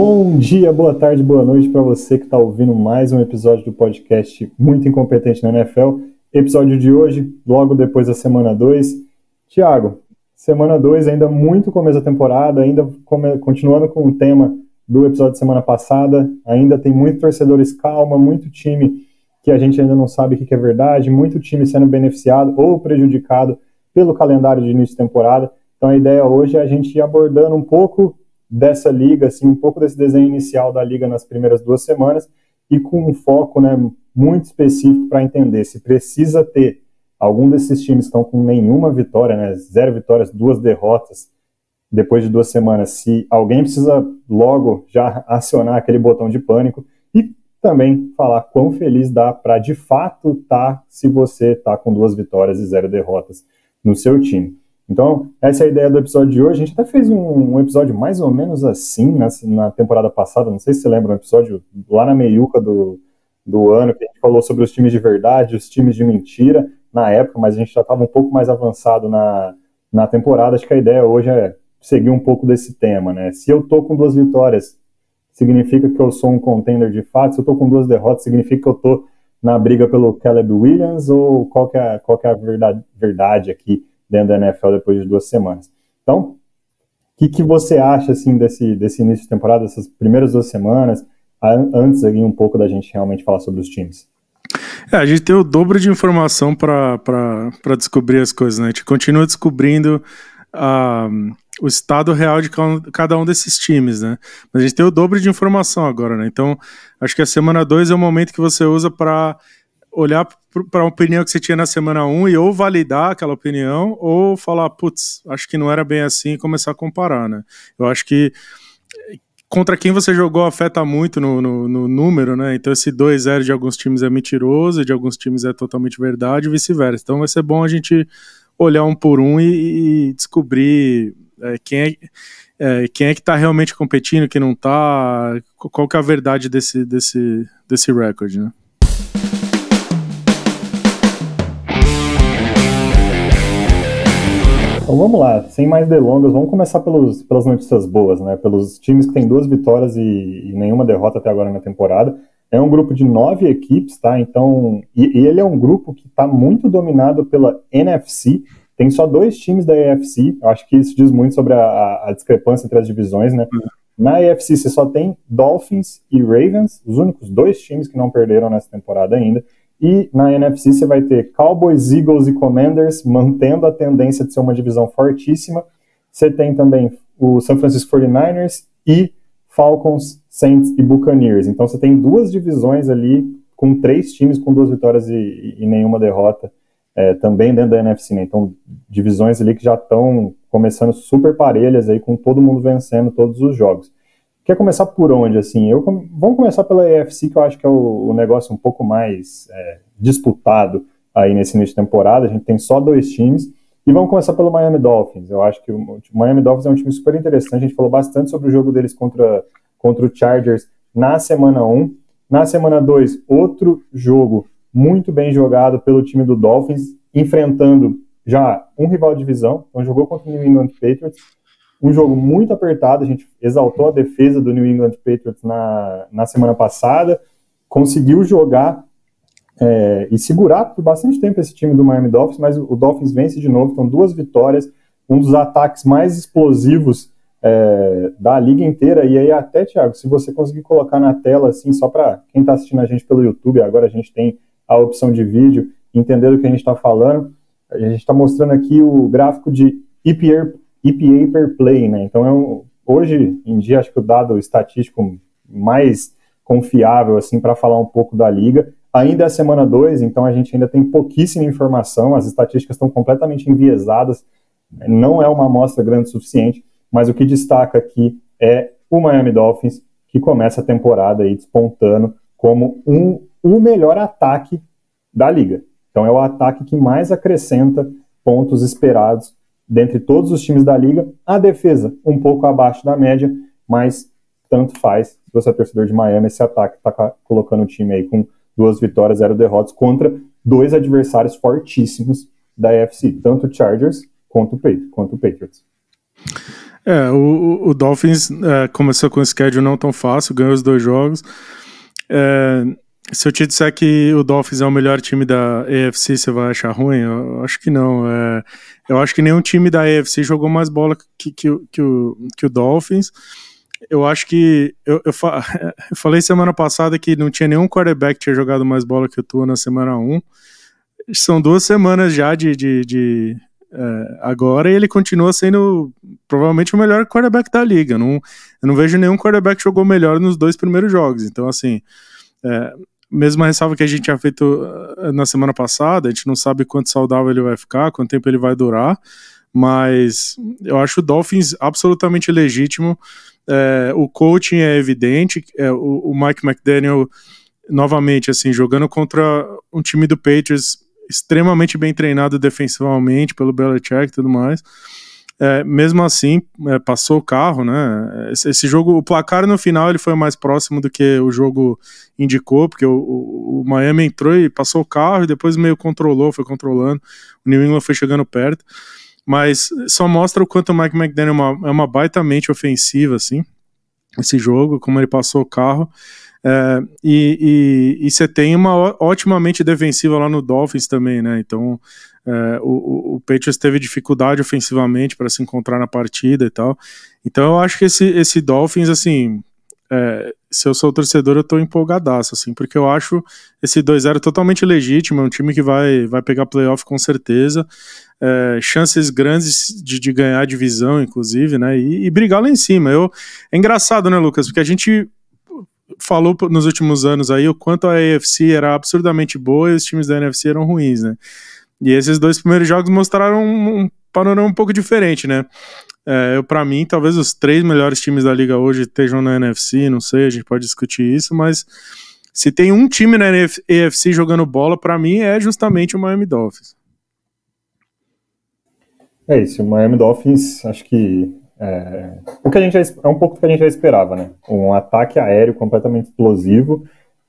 Bom dia, boa tarde, boa noite para você que está ouvindo mais um episódio do podcast Muito Incompetente na NFL. Episódio de hoje, logo depois da semana 2. Tiago, semana 2 ainda muito começo da temporada, ainda come... continuando com o tema do episódio de semana passada, ainda tem muitos torcedores calma, muito time que a gente ainda não sabe o que é verdade, muito time sendo beneficiado ou prejudicado pelo calendário de início de temporada. Então a ideia hoje é a gente ir abordando um pouco dessa liga, assim, um pouco desse desenho inicial da liga nas primeiras duas semanas e com um foco né, muito específico para entender se precisa ter algum desses times estão com nenhuma vitória, né, zero vitórias, duas derrotas depois de duas semanas, se alguém precisa logo já acionar aquele botão de pânico e também falar quão feliz dá para de fato estar tá, se você está com duas vitórias e zero derrotas no seu time. Então, essa é a ideia do episódio de hoje. A gente até fez um, um episódio mais ou menos assim na, na, temporada passada. Não sei se você lembra, um episódio lá na meiuca do, do ano, que a gente falou sobre os times de verdade, os times de mentira na época, mas a gente já estava um pouco mais avançado na, na temporada. Acho que a ideia hoje é seguir um pouco desse tema, né? Se eu tô com duas vitórias, significa que eu sou um contender de fato. Se eu tô com duas derrotas, significa que eu tô na briga pelo Caleb Williams ou qual que é, qual que é a verdade, verdade aqui? Dentro da NFL depois de duas semanas. Então, o que, que você acha assim desse, desse início de temporada, dessas primeiras duas semanas, antes aqui um pouco da gente realmente falar sobre os times? É, a gente tem o dobro de informação para descobrir as coisas, né? A gente continua descobrindo uh, o estado real de cada um desses times, né? Mas a gente tem o dobro de informação agora, né? Então, acho que a semana 2 é o momento que você usa para olhar para a opinião que você tinha na semana 1 um e ou validar aquela opinião ou falar, putz, acho que não era bem assim e começar a comparar, né? Eu acho que contra quem você jogou afeta muito no, no, no número, né? Então esse 2-0 de alguns times é mentiroso, de alguns times é totalmente verdade e vice-versa. Então vai ser bom a gente olhar um por um e, e descobrir é, quem é, é, quem é que está realmente competindo, quem não está, qual que é a verdade desse, desse, desse recorde, né? Então vamos lá, sem mais delongas, vamos começar pelos, pelas notícias boas, né? Pelos times que têm duas vitórias e, e, nenhuma derrota até agora na temporada. É um grupo de nove equipes, tá? Então, e, e ele é um grupo que está muito dominado pela NFC. Tem só dois times da AFC. Eu acho que isso diz muito sobre a, a, discrepância entre as divisões, né? Uhum. Na AFC você só tem Dolphins e Ravens, os únicos dois times que não perderam nessa temporada ainda. E na NFC você vai ter Cowboys, Eagles e Commanders mantendo a tendência de ser uma divisão fortíssima. Você tem também o San Francisco 49ers e Falcons, Saints e Buccaneers. Então você tem duas divisões ali com três times com duas vitórias e, e nenhuma derrota é, também dentro da NFC. Né? Então divisões ali que já estão começando super parelhas aí com todo mundo vencendo todos os jogos. Quer começar por onde, assim? Eu, vamos começar pela EFC, que eu acho que é o, o negócio um pouco mais é, disputado aí nesse início de temporada. A gente tem só dois times. E vamos começar pelo Miami Dolphins. Eu acho que o Miami Dolphins é um time super interessante. A gente falou bastante sobre o jogo deles contra, contra o Chargers na semana 1. Na semana 2, outro jogo muito bem jogado pelo time do Dolphins, enfrentando já um rival de divisão. Então jogou contra o New England Patriots um jogo muito apertado, a gente exaltou a defesa do New England Patriots na, na semana passada, conseguiu jogar é, e segurar por bastante tempo esse time do Miami Dolphins, mas o Dolphins vence de novo, então duas vitórias, um dos ataques mais explosivos é, da liga inteira, e aí até, Thiago, se você conseguir colocar na tela, assim, só para quem está assistindo a gente pelo YouTube, agora a gente tem a opção de vídeo, entender do que a gente está falando, a gente está mostrando aqui o gráfico de EPA, EPA per play, né? Então, é um, hoje em dia, acho que o dado estatístico mais confiável, assim, para falar um pouco da liga. Ainda é semana 2, então a gente ainda tem pouquíssima informação, as estatísticas estão completamente enviesadas, não é uma amostra grande o suficiente, mas o que destaca aqui é o Miami Dolphins, que começa a temporada aí despontando como um, o melhor ataque da liga. Então é o ataque que mais acrescenta pontos esperados dentre todos os times da liga. A defesa, um pouco abaixo da média, mas tanto faz. Se você é torcedor de Miami, esse ataque está colocando o time aí com duas vitórias, zero derrotas contra dois adversários fortíssimos da AFC, tanto o Chargers quanto o, quanto o Patriots. É, o, o Dolphins é, começou com um schedule não tão fácil, ganhou os dois jogos. É, se eu te disser que o Dolphins é o melhor time da AFC, você vai achar ruim? Eu acho que não. É, eu acho que nenhum time da AFC jogou mais bola que, que, que, o, que o Dolphins. Eu acho que. Eu, eu, fa eu, falei semana passada que não tinha nenhum quarterback que tinha jogado mais bola que o Tua na semana 1. São duas semanas já de, de, de é, agora e ele continua sendo provavelmente o melhor quarterback da liga. Não, eu não vejo nenhum quarterback que jogou melhor nos dois primeiros jogos. Então, assim. É, mesma ressalva que a gente tinha feito eh, na semana passada, a gente não sabe quanto saudável ele vai ficar, quanto tempo ele vai durar, mas eu acho o Dolphins absolutamente legítimo. É, o coaching é evidente, é, o, o, Mike McDaniel, novamente, assim, jogando contra um time do Patriots extremamente bem treinado defensivamente pelo Belichick e tudo mais. É, mesmo assim, é, passou o carro, né? Esse, esse, jogo, o placar no final ele foi mais próximo do que o jogo indicou, porque o, o, o, Miami entrou e passou o carro e depois meio controlou, foi controlando. O New England foi chegando perto, mas só mostra o quanto o Mike McDaniel é uma, é uma baita mente ofensiva, assim, esse jogo, como ele passou o carro. É, e você tem uma ótima mente defensiva lá no Dolphins também, né? Então é, o, o Patriots teve dificuldade ofensivamente para se encontrar na partida e tal. Então eu acho que esse, esse Dolphins, assim, é, se eu sou torcedor, eu tô empolgadaço, assim, porque eu acho esse 2-0 totalmente legítimo, é um time que vai, vai pegar playoff com certeza, é, chances grandes de, de ganhar a divisão, inclusive, né, e, e, brigar lá em cima. Eu, é engraçado, né, Lucas, porque a gente falou nos últimos anos aí o quanto a AFC era absurdamente boa e os times da NFC eram ruins, né, e esses dois primeiros jogos mostraram um, panorama um pouco diferente, né? É, para mim, talvez os três melhores times da liga hoje estejam na NFC, não sei, a gente pode discutir isso, mas se tem um time na NFC jogando bola, para mim é justamente o Miami Dolphins. É isso, o Miami Dolphins, acho que é, o que a gente é um pouco do que a gente já esperava, né? Um ataque aéreo completamente explosivo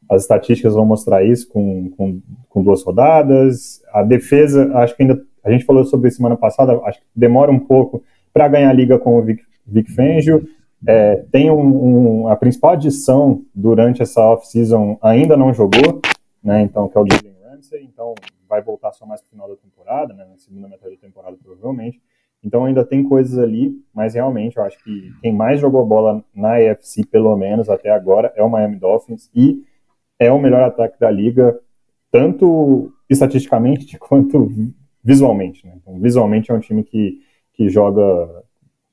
as estatísticas vão mostrar isso com, com, com, duas rodadas. A defesa, acho que ainda. A gente falou sobre isso semana passada, acho que demora um pouco para ganhar a liga com o Vic, Vic Fangio. É, tem um, um, a principal adição durante essa off-season ainda não jogou, né? Então, que é o Jalen Ramsey. Então, vai voltar só mais no final da temporada, né? Na segunda metade da temporada, provavelmente. Então ainda tem coisas ali, mas realmente eu acho que quem mais jogou bola na AFC, pelo menos até agora, é o Miami Dolphins. E é o melhor ataque da liga, tanto estatisticamente quanto visualmente. Né? Então, visualmente é um time que, que joga,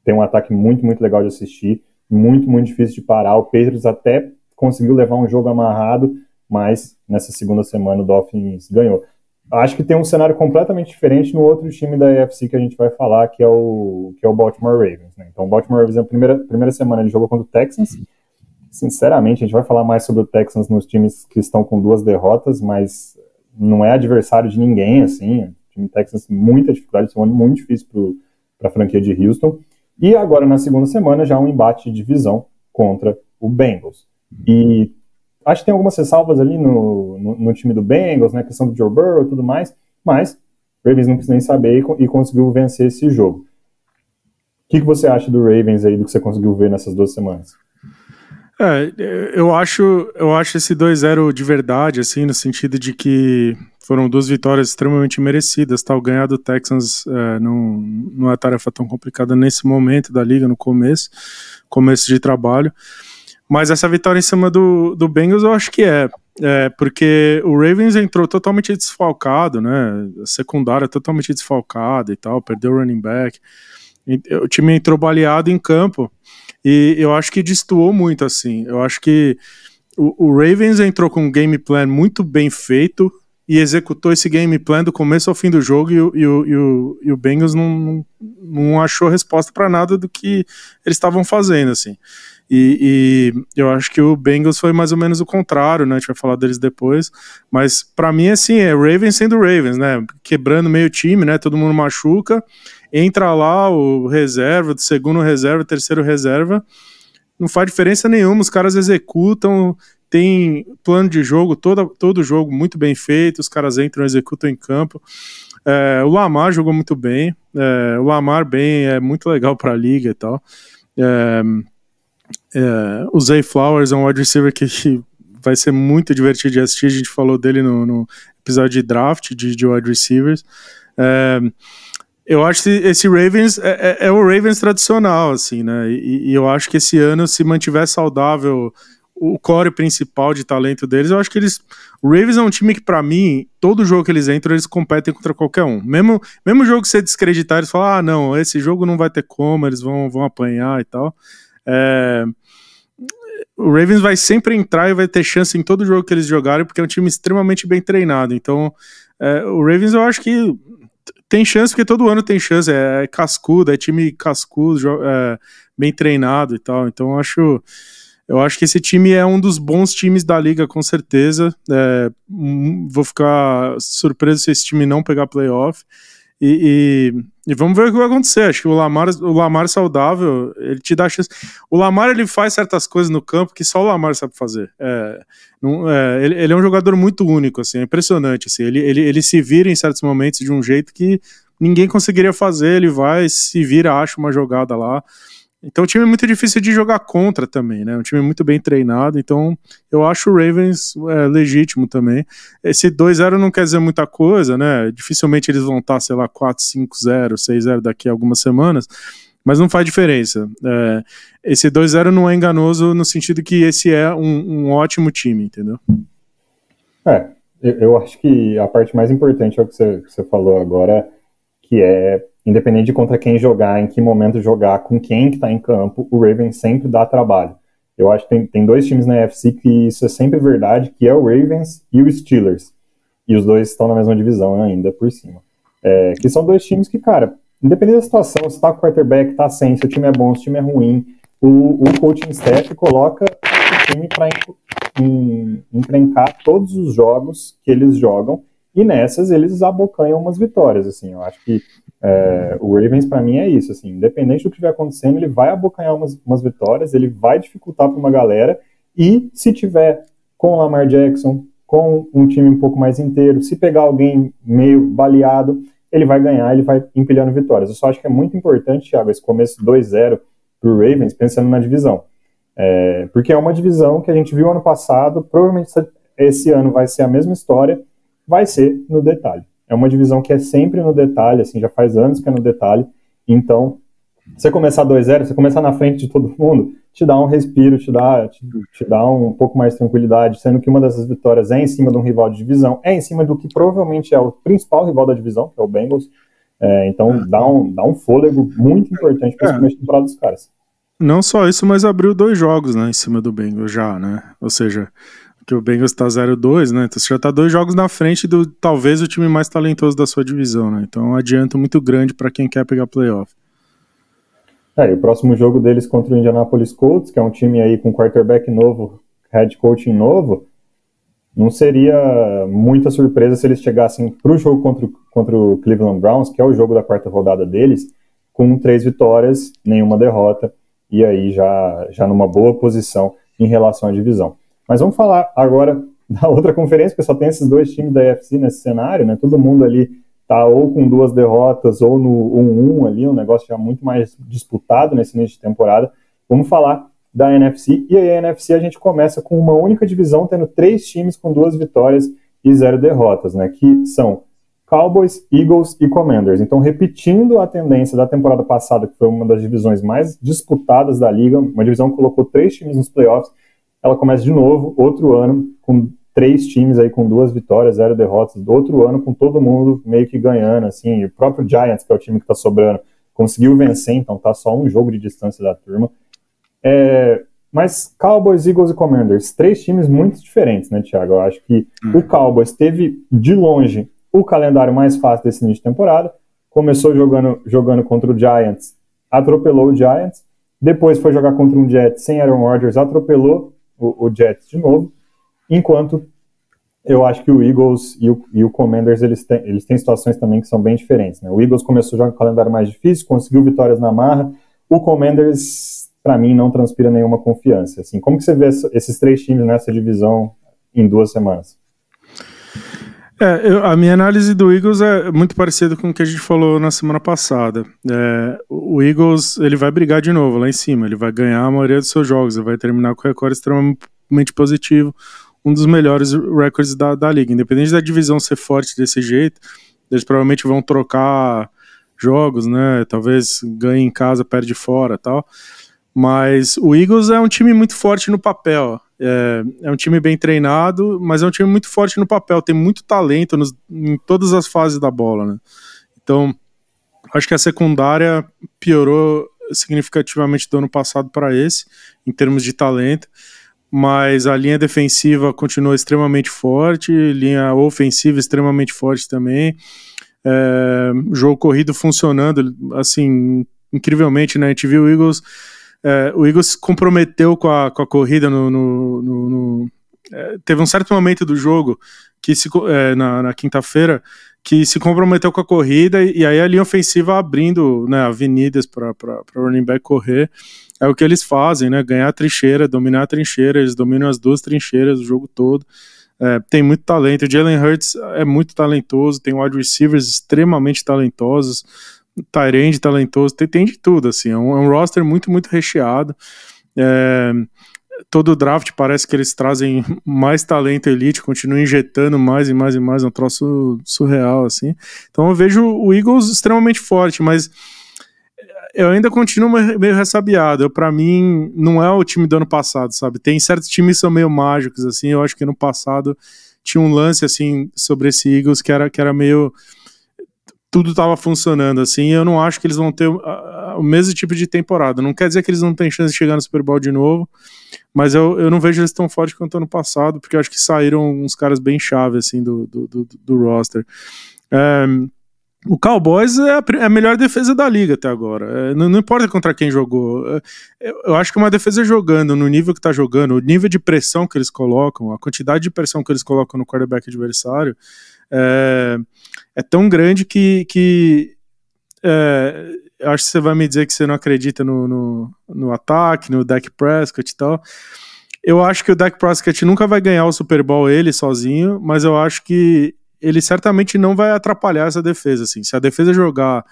tem um ataque muito, muito legal de assistir, muito, muito difícil de parar. O Patriots até conseguiu levar um jogo amarrado, mas nessa segunda semana o Dolphins ganhou. Acho que tem um cenário completamente diferente no outro time da AFC que a gente vai falar, que é o, que é o Baltimore Ravens. Né? Então, o Baltimore Ravens, na primeira, primeira semana, ele jogou contra o Texans, sinceramente, a gente vai falar mais sobre o Texans nos times que estão com duas derrotas, mas não é adversário de ninguém, assim. O time Texans, muita dificuldade, é um ano muito difícil para a franquia de Houston. E agora, na segunda semana, já um embate de divisão contra o Bengals. E acho que tem algumas ressalvas ali no, no, no time do Bengals, né, questão do Joe Burrow e tudo mais, mas o Ravens não quis nem saber e, e conseguiu vencer esse jogo. O que, que você acha do Ravens aí, do que você conseguiu ver nessas duas semanas? É, eu acho, eu acho esse 2-0 de verdade, assim, no sentido de que foram duas vitórias extremamente merecidas, tal. Ganhar do Texans é, não, não é tarefa tão complicada nesse momento da liga, no começo, começo de trabalho. Mas essa vitória em cima do, do Bengals eu acho que é, é, porque o Ravens entrou totalmente desfalcado, né? A secundária totalmente desfalcada e tal, perdeu o running back. O time entrou baleado em campo. E eu acho que destoou muito, assim. Eu acho que o, o Ravens entrou com um game plan muito bem feito e executou esse game plan do começo ao fim do jogo e o, e o, e o, e o Bengals não, não, não achou resposta para nada do que eles estavam fazendo, assim. E, e, eu acho que o Bengals foi mais ou menos o contrário, né? A gente vai falar deles depois. Mas para mim, assim, é Ravens sendo Ravens, né? Quebrando meio time, né? Todo mundo machuca entra lá o reserva, do segundo reserva, terceiro reserva, não faz diferença nenhuma, os caras executam, tem plano de jogo, todo, todo jogo muito bem feito, os caras entram, executam em campo. É, o Lamar jogou muito bem. É, o Lamar bem é muito legal para a liga e tal. É, é, o Zay Flowers é um wide receiver que, vai ser muito divertido de assistir. A gente falou dele no, no episódio de draft de, de wide receivers. É, eu acho que esse Ravens é, é, é, o Ravens tradicional, assim, né? E, e, eu acho que esse ano, se mantiver saudável o core principal de talento deles, eu acho que eles. O Ravens é um time que, para mim, todo jogo que eles entram, eles competem contra qualquer um. Mesmo, mesmo jogo que você descreditar, eles falam: ah, não, esse jogo não vai ter como, eles vão, vão apanhar e tal. É, o Ravens vai sempre entrar e vai ter chance em todo jogo que eles jogarem, porque é um time extremamente bem treinado. Então, é, o Ravens eu acho que tem chance, porque todo ano tem chance. É, é cascudo, é time cascudo, é, bem treinado e tal. Então, eu acho. Eu acho que esse time é um dos bons times da liga, com certeza. É, vou ficar surpreso se esse time não pegar playoff. E, e, e, vamos ver o que vai acontecer. Acho que o Lamar, o Lamar saudável, ele te dá chance. O Lamar ele faz certas coisas no campo que só o Lamar sabe fazer. É, não, é, ele, ele, é um jogador muito único, assim, é impressionante. Assim, ele, ele, ele se vira em certos momentos de um jeito que ninguém conseguiria fazer. Ele vai, se vira, acha uma jogada lá. Então o time é muito difícil de jogar contra também, né? Um time muito bem treinado, então eu acho o Ravens é, legítimo também. Esse 2-0 não quer dizer muita coisa, né? Dificilmente eles vão estar, sei lá, 4-5-0, 6-0 daqui a algumas semanas, mas não faz diferença. É, esse 2-0 não é enganoso no sentido que esse é um, um ótimo time, entendeu? É, eu acho que a parte mais importante é o que você, que você falou agora, que é independente de contra quem jogar, em que momento jogar, com quem que está em campo, o Ravens sempre dá trabalho. Eu acho que tem, tem dois times na NFC que isso é sempre verdade, que é o Ravens e o Steelers. E os dois estão na mesma divisão ainda por cima. É, que são dois times que, cara, independente da situação, se tá com o quarterback, tá sem, se o time é bom, se o time é ruim, o, o coaching staff coloca o time para encrencar todos os jogos que eles jogam e nessas eles abocanham umas vitórias, assim, eu acho que é, o Ravens para mim é isso, assim, independente do que estiver acontecendo, ele vai abocanhar umas, umas vitórias, ele vai dificultar para uma galera, e se tiver com o Lamar Jackson, com um time um pouco mais inteiro, se pegar alguém meio baleado, ele vai ganhar, ele vai empilhando vitórias. Eu só acho que é muito importante, Thiago, esse começo 2-0 para o Ravens, pensando na divisão. É, porque é uma divisão que a gente viu ano passado, provavelmente esse ano vai ser a mesma história, vai ser no detalhe. É uma divisão que é sempre no detalhe, assim, já faz anos que é no detalhe. Então, você começar 2-0, você começar na frente de todo mundo, te dá um respiro, te dá, te, te, dá um pouco mais de tranquilidade, sendo que uma dessas vitórias é em cima de um rival de divisão, é em cima do que provavelmente é o principal rival da divisão, que é o Bengals. É, então, é. dá, um, dá um fôlego muito importante para esse é. de temporada dos caras. Não só isso, mas abriu dois jogos né, em cima do Bengals já, né? Ou seja, que o Bengals está 0-2, né? Então você já está dois jogos na frente do talvez o time mais talentoso da sua divisão, né? Então é um adianto muito grande para quem quer pegar playoff. É, e o próximo jogo deles contra o Indianapolis Colts, que é um time aí com quarterback novo, head coaching novo, não seria muita surpresa se eles chegassem para o jogo contra, contra o Cleveland Browns, que é o jogo da quarta rodada deles, com três vitórias, nenhuma derrota, e aí já, já numa boa posição em relação à divisão. Mas vamos falar agora da outra conferência, porque só tem esses dois times da UFC nesse cenário, né? Todo mundo ali tá ou com duas derrotas ou no 1-1 ali, um negócio já muito mais disputado nesse início de temporada. Vamos falar da NFC, e aí a NFC a gente começa com uma única divisão, tendo três times com duas vitórias e zero derrotas, né? Que são Cowboys, Eagles e Commanders. Então, repetindo a tendência da temporada passada, que foi uma das divisões mais disputadas da liga, uma divisão que colocou três times nos playoffs, ela começa de novo, outro ano, com três times aí com duas vitórias, zero derrotas, outro ano com todo mundo meio que ganhando, assim, o próprio Giants, que é o time que está sobrando, conseguiu vencer, então tá só um jogo de distância da turma. É, mas Cowboys, Eagles e Commanders, três times muito diferentes, né, Thiago? Eu acho que hum. o Cowboys teve, de longe, o calendário mais fácil desse início de temporada, começou jogando, jogando contra o Giants, atropelou o Giants, depois foi jogar contra um Jets sem Aaron Rodgers, atropelou o, o Jets de novo, enquanto eu acho que o Eagles e o, e o Commanders eles têm, eles têm situações também que são bem diferentes. Né? O Eagles começou já com um calendário mais difícil, conseguiu vitórias na marra. O Commanders, para mim, não transpira nenhuma confiança. Assim, como que você vê esses três times nessa divisão em duas semanas? É, eu, a minha análise do Eagles é muito parecida com o que a gente falou na semana passada. É, o Eagles ele vai brigar de novo lá em cima, ele vai ganhar a maioria dos seus jogos, ele vai terminar com o recorde extremamente positivo, um dos melhores recordes da, da liga. Independente da divisão ser forte desse jeito, eles provavelmente vão trocar jogos, né? Talvez ganhe em casa, perde fora tal. Mas o Eagles é um time muito forte no papel. É, é, um time bem treinado, mas é um time muito forte no papel. Tem muito talento nos, em todas as fases da bola, né? Então, acho que a secundária piorou significativamente do ano passado para esse, em termos de talento. Mas a linha defensiva continua extremamente forte, linha ofensiva extremamente forte também é, jogo corrido funcionando, assim, incrivelmente, né? A gente viu o Eagles, é, o Eagles se comprometeu com a, com a corrida no, no, no, no é, teve um certo momento do jogo que se, é, na, na quinta-feira que se comprometeu com a corrida e, e aí a linha ofensiva abrindo né, avenidas para o running back correr é o que eles fazem, né? Ganhar a trincheira, dominar a trincheira, eles dominam as duas trincheiras o jogo todo. É, tem muito talento. O Jalen Hurts é muito talentoso, tem wide receivers extremamente talentosos, Tyrande talentoso, tem, tem, de tudo, assim. É um, é um roster muito, muito recheado. É, todo draft parece que eles trazem mais talento elite, continuam injetando mais e mais e mais, é um troço surreal, assim. Então eu vejo o Eagles extremamente forte, mas eu ainda continuo meio ressabiado. Para mim, não é o time do ano passado, sabe? Tem certos times que são meio mágicos, assim. Eu acho que no passado tinha um lance, assim, sobre esse Eagles que era, que era meio. Tudo estava funcionando, assim. eu não acho que eles vão ter o mesmo tipo de temporada. Não quer dizer que eles não têm chance de chegar no Super Bowl de novo, mas eu, eu não vejo eles tão fortes quanto ano passado, porque eu acho que saíram uns caras bem chave, assim, do, do, do, do roster. É, o Cowboys é a, é melhor defesa da liga até agora. É, não, não, importa contra quem jogou. É, eu acho que uma defesa jogando no nível que está jogando, o nível de pressão que eles colocam, a quantidade de pressão que eles colocam no quarterback adversário é, é tão grande que, que é, acho que você vai me dizer que você não acredita no, no, no ataque, no Dak Prescott e tal. Eu acho que o Dak Prescott nunca vai ganhar o Super Bowl ele sozinho, mas eu acho que ele certamente não vai atrapalhar essa defesa, assim. Se a defesa jogar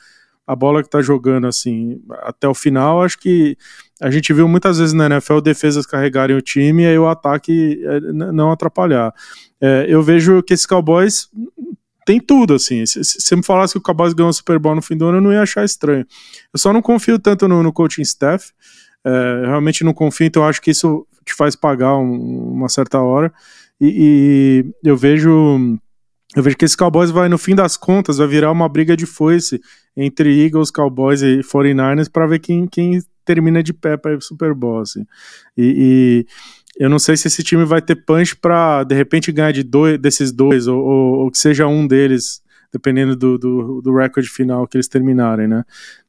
a bola que tá jogando, assim, até o final, acho que a gente viu muitas vezes na NFL defesas carregarem o time e aí o ataque é, não atrapalhar. É, eu vejo que esses Cowboys tem tudo, assim. Se você me falasse que o Cowboys ganhou o Super Bowl no fim do ano, eu não ia achar estranho. Eu só não confio tanto no, no coaching staff. É, realmente não confio, então acho que isso te faz pagar um, uma certa hora. E, e eu vejo eu vejo que esse Cowboys vai, no fim das contas, vai virar uma briga de foice entre Eagles, Cowboys e 49ers para ver quem, quem termina de pé para pro Super Bowl. Assim. E, e, eu não sei se esse time vai ter punch para de repente ganhar de dois, desses dois, ou, ou, ou que seja um deles, dependendo do, do, do recorde final que eles terminarem, né?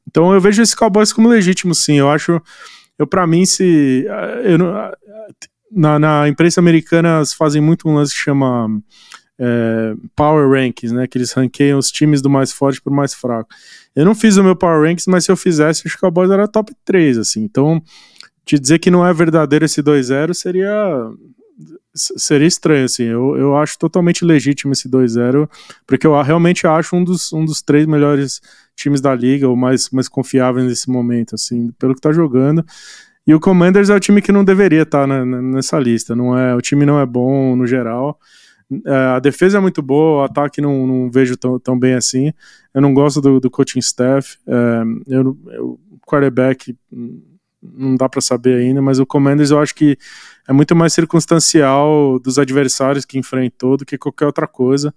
Então eu vejo esse Cowboys como legítimo, sim. Eu acho, eu para mim, se eu, na, na imprensa americana fazem muito um lance que chama é, Power Rankings, né? Que eles ranqueiam os times do mais forte pro mais fraco. Eu não fiz o meu Power Rankings, mas se eu fizesse, o Cowboys era top 3, assim. Então, te dizer que não é verdadeiro esse 2-0 seria seria estranho, assim. Eu, eu acho totalmente legítimo esse 2-0, porque eu realmente acho um dos, um dos três melhores times da liga, ou mais, mais confiáveis nesse momento, assim, pelo que tá jogando. E o Commanders é o time que não deveria estar tá nessa lista, não é? O time não é bom no geral. É, a defesa é muito boa, o ataque não, não vejo tão, tão bem assim. Eu não gosto do, do coaching staff. É, eu, eu, quarterback não dá para saber ainda, mas o Commanders eu acho que é muito mais circunstancial dos adversários que enfrentou do que qualquer outra coisa.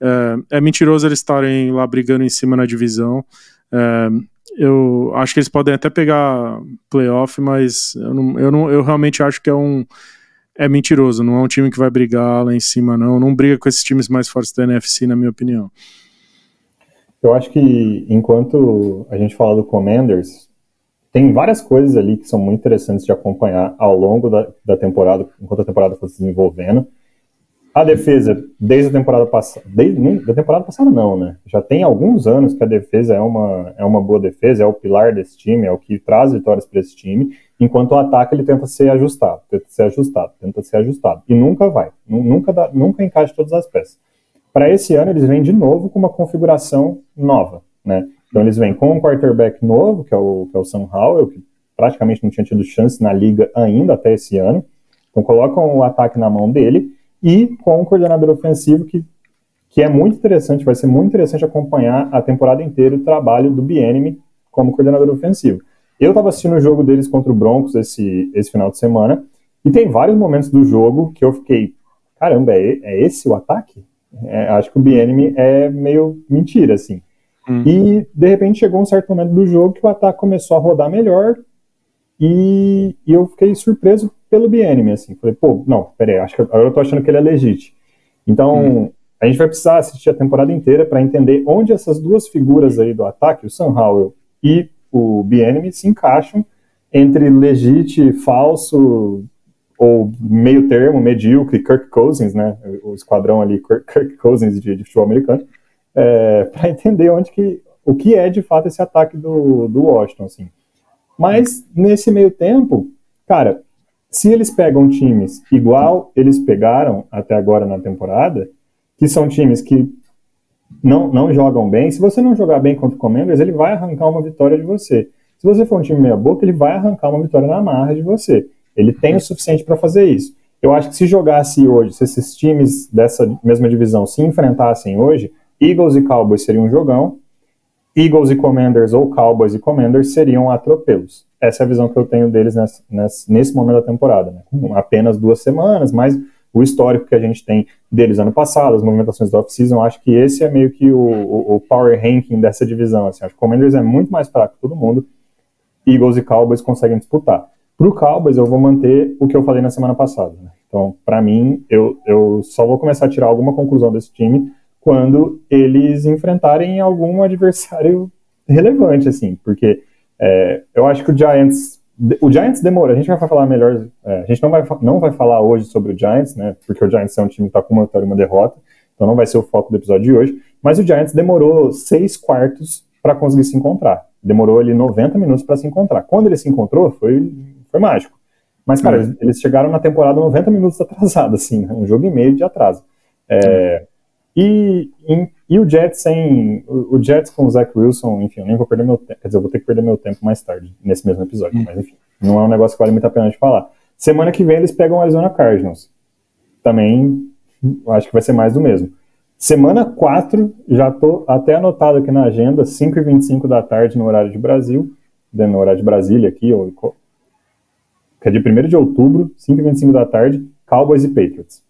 É, é mentiroso eles estarem lá brigando em cima na divisão. É, eu acho que eles podem até pegar playoff, mas eu, não, eu, não, eu realmente acho que é um é mentiroso, não é um time que vai brigar lá em cima, não. Não briga com esses times mais fortes da NFC, na minha opinião. Eu acho que enquanto a gente fala do Commanders, tem várias coisas ali que são muito interessantes de acompanhar ao longo da, da temporada, enquanto a temporada for se desenvolvendo. A defesa, desde a temporada passada, da temporada passada não, né? Já tem alguns anos que a defesa é uma, é uma boa defesa, é o pilar desse time, é o que traz vitórias para esse time, enquanto o ataque ele tenta ser ajustado, tenta ser ajustado, tenta ser ajustado, e nunca vai, nunca dá, nunca encaixa todas as peças. Para esse ano, eles vêm de novo com uma configuração nova, né? Então, eles vêm com um quarterback novo, que é o, que é o Sam Howell, que praticamente não tinha tido chance na liga ainda até esse ano. Então, colocam o ataque na mão dele e com um coordenador ofensivo que, que é muito interessante, vai ser muito interessante acompanhar a temporada inteira o trabalho do Bienemy como coordenador ofensivo. Eu estava assistindo o jogo deles contra o Broncos esse, esse final de semana e tem vários momentos do jogo que eu fiquei, caramba, é, é esse o ataque? É, acho que o Bienemy é meio mentira, assim. Hum. E, de repente, chegou um certo momento do jogo que o ataque começou a rodar melhor e, e eu fiquei surpreso pelo Bienemy, assim. Falei, pô, não, peraí, acho que agora eu tô achando que ele é legítimo. Então, hum. a gente vai precisar assistir a temporada inteira para entender onde essas duas figuras aí do ataque, o Sam Howell e o Bienemy, se encaixam entre legítimo, falso, ou meio termo, medíocre, Kirk Cousins, né, o esquadrão ali, Kirk Cousins de, de futebol americano, é, para entender onde que, o que é de fato esse ataque do, do Washington, assim. Mas, nesse meio tempo, cara, se eles pegam times igual eles pegaram até agora na temporada, que são times que não, não jogam bem, se você não jogar bem contra o Commanders, ele vai arrancar uma vitória de você. Se você for um time meia boca, ele vai arrancar uma vitória na marra de você. Ele tem o suficiente para fazer isso. Eu acho que se jogasse hoje, se esses times dessa mesma divisão se enfrentassem hoje, Eagles e Cowboys seriam um jogão, Eagles e Commanders ou Cowboys e Commanders seriam atropelos. Essa é a visão que eu tenho deles nesse, nesse, nesse momento da temporada. Né? Apenas duas semanas, mas o histórico que a gente tem deles ano passado, as movimentações do off-season, acho que esse é meio que o, o, o, power ranking dessa divisão. Assim. Acho que o Commanders é muito mais fraco que todo mundo, Eagles e Cowboys conseguem disputar. Para o Cowboys, eu vou manter o que eu falei na semana passada. Né? Então, para mim, eu, eu só vou começar a tirar alguma conclusão desse time quando eles enfrentarem algum adversário relevante, assim, porque é, eu acho que o Giants o Giants demora, a gente vai falar melhor, é, a gente não vai, não vai falar hoje sobre o Giants, né, porque o Giants é um time que está com uma vitória e uma derrota, então não vai ser o foco do episódio de hoje, mas o Giants demorou seis quartos para conseguir se encontrar, demorou ali 90 minutos para se encontrar. Quando ele se encontrou, foi foi mágico. Mas, cara, uhum. eles, eles, chegaram na temporada 90 minutos atrasado, assim, né? um jogo e meio de atraso. É, uhum. e, e, e, o Jets sem. O, Jets com o Zach Wilson, enfim, eu nem vou perder meu tempo. Quer dizer, eu vou ter que perder meu tempo mais tarde, nesse mesmo episódio. Uhum. Mas, enfim, não é um negócio que vale muito a pena de falar. Semana que vem eles pegam o Arizona Cardinals. Também acho que vai ser mais do mesmo. Semana 4, já tô até anotado aqui na agenda, 5h25 da tarde no horário de Brasil, no horário de Brasília aqui, ou que é de 1 de outubro, 5h25 da tarde, Cowboys e Patriots.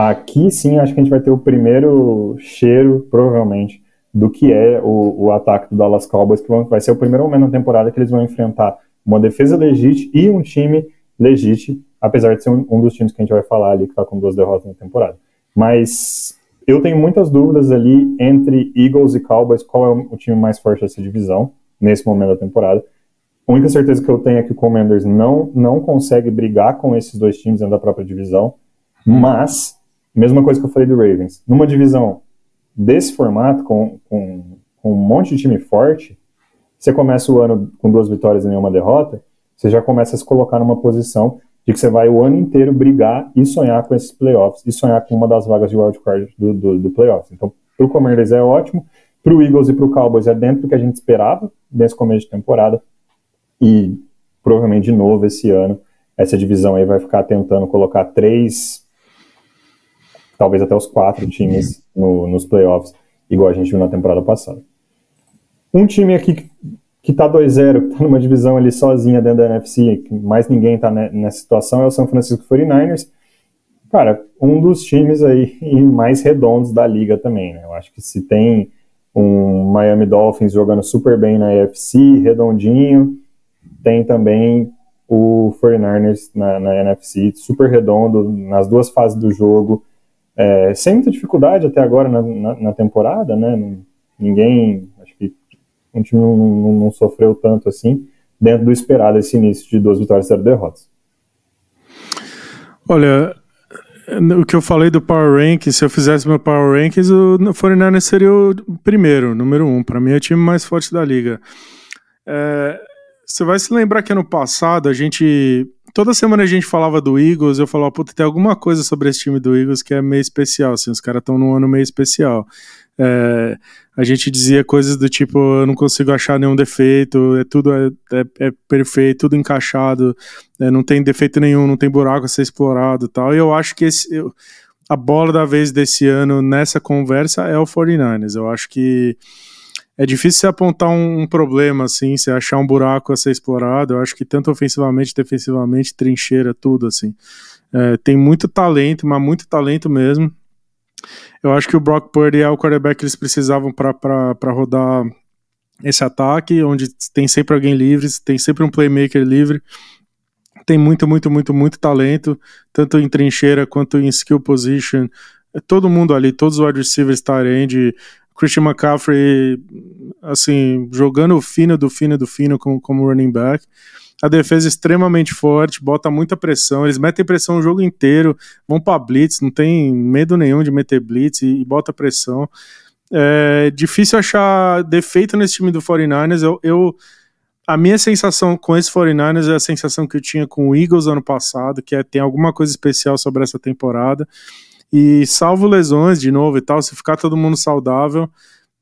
Aqui sim, acho que a gente vai ter o primeiro cheiro, provavelmente, do que é o, o ataque do Dallas Cowboys, que vai ser o primeiro momento na temporada que eles vão enfrentar uma defesa legítima e um time legítimo, apesar de ser um, um, dos times que a gente vai falar ali, que está com duas derrotas na temporada. Mas eu tenho muitas dúvidas ali entre Eagles e Cowboys, qual é o time mais forte dessa divisão, nesse momento da temporada. A única certeza que eu tenho é que o Commanders não, não consegue brigar com esses dois times dentro da própria divisão, mas, mesma coisa que eu falei do Ravens, numa divisão desse formato, com, com, com um monte de time forte, você começa o ano com duas vitórias e nenhuma derrota, você já começa a se colocar numa posição de que você vai o ano inteiro brigar e sonhar com esses playoffs, e sonhar com uma das vagas de wildcard do, do, do playoffs. Então, para o Commanders é ótimo, para o Eagles e para o Cowboys é dentro do que a gente esperava nesse começo de temporada, e provavelmente de novo esse ano essa divisão aí vai ficar tentando colocar três, talvez até os quatro times no, nos playoffs, igual a gente viu na temporada passada. Um time aqui que tá 2-0, que tá numa divisão ali sozinha dentro da NFC, que mais ninguém tá nessa situação, é o São Francisco 49ers. Cara, um dos times aí mais redondos da liga também, né? Eu acho que se tem um Miami Dolphins jogando super bem na AFC, redondinho, tem também o 49ers na, na, NFC, super redondo nas duas fases do jogo, é, sem muita dificuldade até agora na, na, na, temporada, né? Ninguém, acho que o time não, não, não, sofreu tanto assim, dentro do esperado esse início de duas vitórias e zero derrotas. Olha, o que eu falei do Power Rankings, se eu fizesse meu Power Rankings, o 49ers seria o primeiro, número um. Para mim é o time mais forte da liga. É, você vai se lembrar que ano passado a gente toda semana a gente falava do Eagles, eu falava, puta, tem alguma coisa sobre esse time do Eagles que é meio especial, assim, os caras estão num ano meio especial. É, a gente dizia coisas do tipo, eu não consigo achar nenhum defeito, é tudo é, é, é perfeito, tudo encaixado, é, não tem defeito nenhum, não tem buraco a ser explorado e tal. E eu acho que esse, eu, a bola da vez desse ano nessa conversa é o 49ers. Eu acho que é difícil você apontar um, um, problema assim, você achar um buraco a ser explorado. Eu acho que tanto ofensivamente, defensivamente, trincheira, tudo assim. É, tem muito talento, mas muito talento mesmo. Eu acho que o Brock Purdy é o quarterback que eles precisavam para rodar esse ataque, onde tem sempre alguém livre, tem sempre um playmaker livre. Tem muito, muito, muito, muito talento, tanto em trincheira quanto em skill position. Todo mundo ali, todos os wide receivers, tight end, Christian McCaffrey, assim, jogando fino do fino do fino como, como running back. A defesa é extremamente forte, bota muita pressão, eles metem pressão o jogo inteiro, vão para blitz, não tem medo nenhum de meter blitz e, e bota pressão. É difícil achar defeito nesse time do 49ers. Eu, eu, a minha sensação com esse 49ers é a sensação que eu tinha com o Eagles ano passado, que é tem alguma coisa especial sobre essa temporada. E salvo lesões de novo e tal, se ficar todo mundo saudável,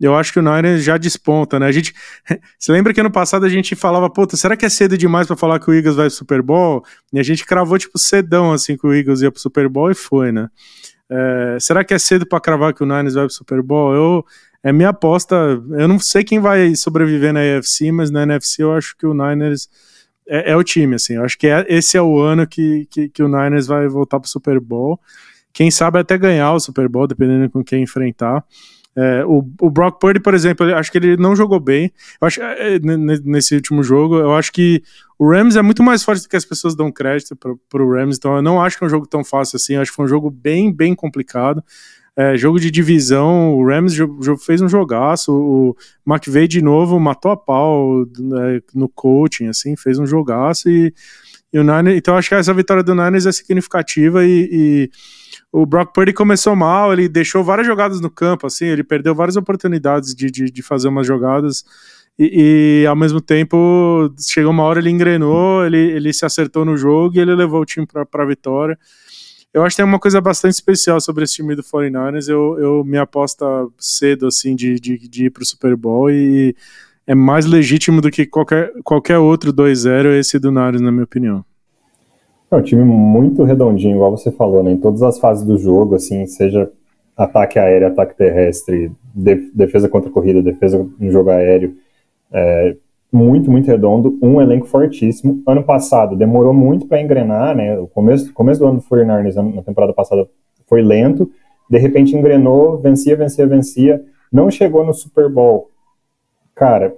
eu acho que o Niners já desponta, né? A gente. Você lembra que ano passado a gente falava, puta, será que é cedo demais para falar que o Eagles vai pro Super Bowl? E a gente cravou, tipo, cedão, assim, que o Eagles ia pro Super Bowl e foi, né? É, será que é cedo para cravar que o Niners vai pro Super Bowl? Eu. É minha aposta. Eu não sei quem vai sobreviver na AFC, mas na NFC eu acho que o Niners é, é o time, assim. Eu acho que é, esse é o ano que, que, que o Niners vai voltar pro Super Bowl. Quem sabe até ganhar o Super Bowl, dependendo com quem enfrentar. É, o, o, Brock Purdy, por exemplo, acho que ele não jogou bem. Eu acho é, é nesse último jogo, eu acho que o Rams é muito mais forte do que as pessoas dão crédito para o Rams, então eu não acho que é um jogo tão fácil assim. Eu acho que foi um jogo bem, bem complicado. É, jogo de divisão, o Rams fez um jogaço, o McVeigh de novo matou a pau né, no coaching, assim, fez um jogaço e, e o Niners, então acho que essa vitória do Niners é significativa e, e o Brock Purdy começou mal, ele deixou várias jogadas no campo, assim, ele perdeu várias oportunidades de, de, de fazer umas jogadas e, e, ao mesmo tempo chegou uma hora ele engrenou, ele, ele se acertou no jogo e ele levou o time para a vitória. Eu acho que tem uma coisa bastante especial sobre esse time do 49ers. Eu, eu me aposta cedo assim de, de, de ir para o Super Bowl e é mais legítimo do que qualquer, qualquer outro 2-0 esse do Niners, na minha opinião. É um time muito redondinho, igual você falou, né? Em todas as fases do jogo, assim, seja ataque aéreo, ataque terrestre, defesa contra corrida, defesa em jogo aéreo, é, muito, muito redondo, um elenco fortíssimo. Ano passado demorou muito para engrenar, né? O começo, começo do ano do 49 na temporada passada foi lento, de repente engrenou, vencia, vencia, vencia, não chegou no Super Bowl. Cara,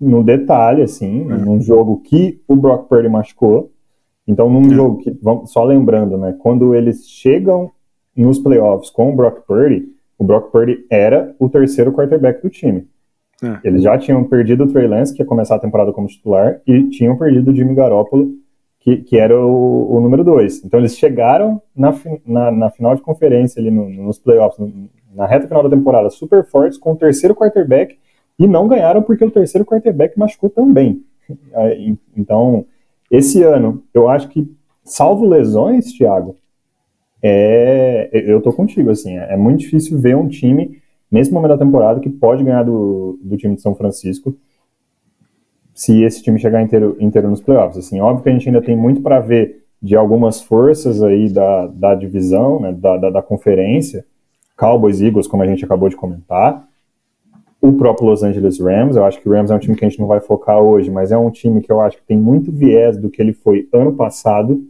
no detalhe, assim, é. num jogo que o Brock Purdy machucou, então, num é. jogo que, vamos, só lembrando, né, quando eles chegam nos playoffs com o Brock Purdy, o Brock Purdy era o terceiro quarterback do time. É. Eles já tinham perdido o Trey Lance, que ia começar a temporada como titular, e tinham perdido o Jimmy Garoppolo, que, que era o, o número dois. Então eles chegaram na, na, na final de conferência ali no, nos playoffs, na reta final da temporada, super fortes, com o terceiro quarterback, e não ganharam porque o terceiro quarterback machucou também. Então, esse ano, eu acho que, salvo lesões, Thiago, é, eu tô contigo, assim, é, é muito difícil ver um time nesse momento da temporada que pode ganhar do, do time de São Francisco se esse time chegar inteiro, inteiro nos playoffs. Assim, óbvio que a gente ainda tem muito para ver de algumas forças aí da, da divisão, né, da, da, da conferência, Cowboys, Eagles, como a gente acabou de comentar, o próprio Los Angeles Rams. Eu acho que o Rams é um time que a gente não vai focar hoje, mas é um time que eu acho que tem muito viés do que ele foi ano passado.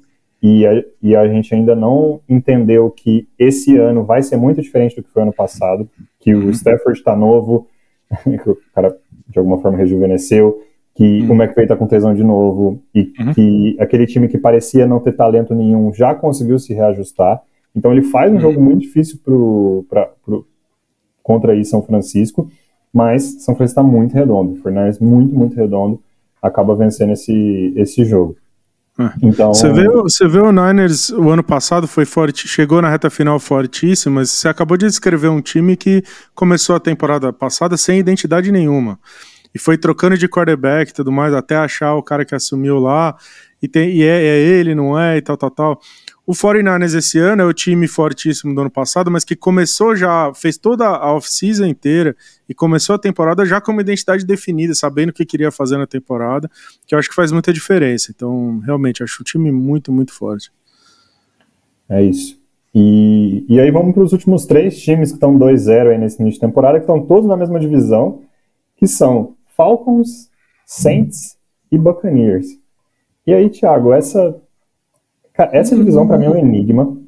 E a, e a gente ainda não entendeu que esse ano vai ser muito diferente do que foi ano passado, que o uhum. Stafford está novo, que o cara de alguma forma rejuvenesceu, que uhum. o McVay está com tesão de novo, e uhum. que aquele time que parecia não ter talento nenhum já conseguiu se reajustar. Então ele faz um uhum. jogo muito difícil pro, pra, pro, contra aí São Francisco, mas São Francisco está muito redondo. O Fernandes muito, muito redondo, acaba vencendo esse, esse jogo. É. Então, você vê, você vê o Niners o ano passado foi forte, chegou na reta final fortíssimo, mas você acabou de descrever um time que começou a temporada passada sem identidade nenhuma e foi trocando de quarterback e tudo mais até achar o cara que assumiu lá e, tem, e é, é ele, não é, e tal, tal, tal. O 49ers esse ano é o time fortíssimo do ano passado, mas que começou já, fez toda a off-season inteira e começou a temporada já com uma identidade definida, sabendo o que queria fazer na temporada, que eu acho que faz muita diferença. Então, realmente, acho o time muito, muito forte. É isso. E, e aí vamos para os últimos três times que estão 2-0 aí nesse início de temporada, que estão todos na mesma divisão, que são Falcons, Saints e Buccaneers. E aí, Thiago, essa Cara, essa divisão para mim é um enigma.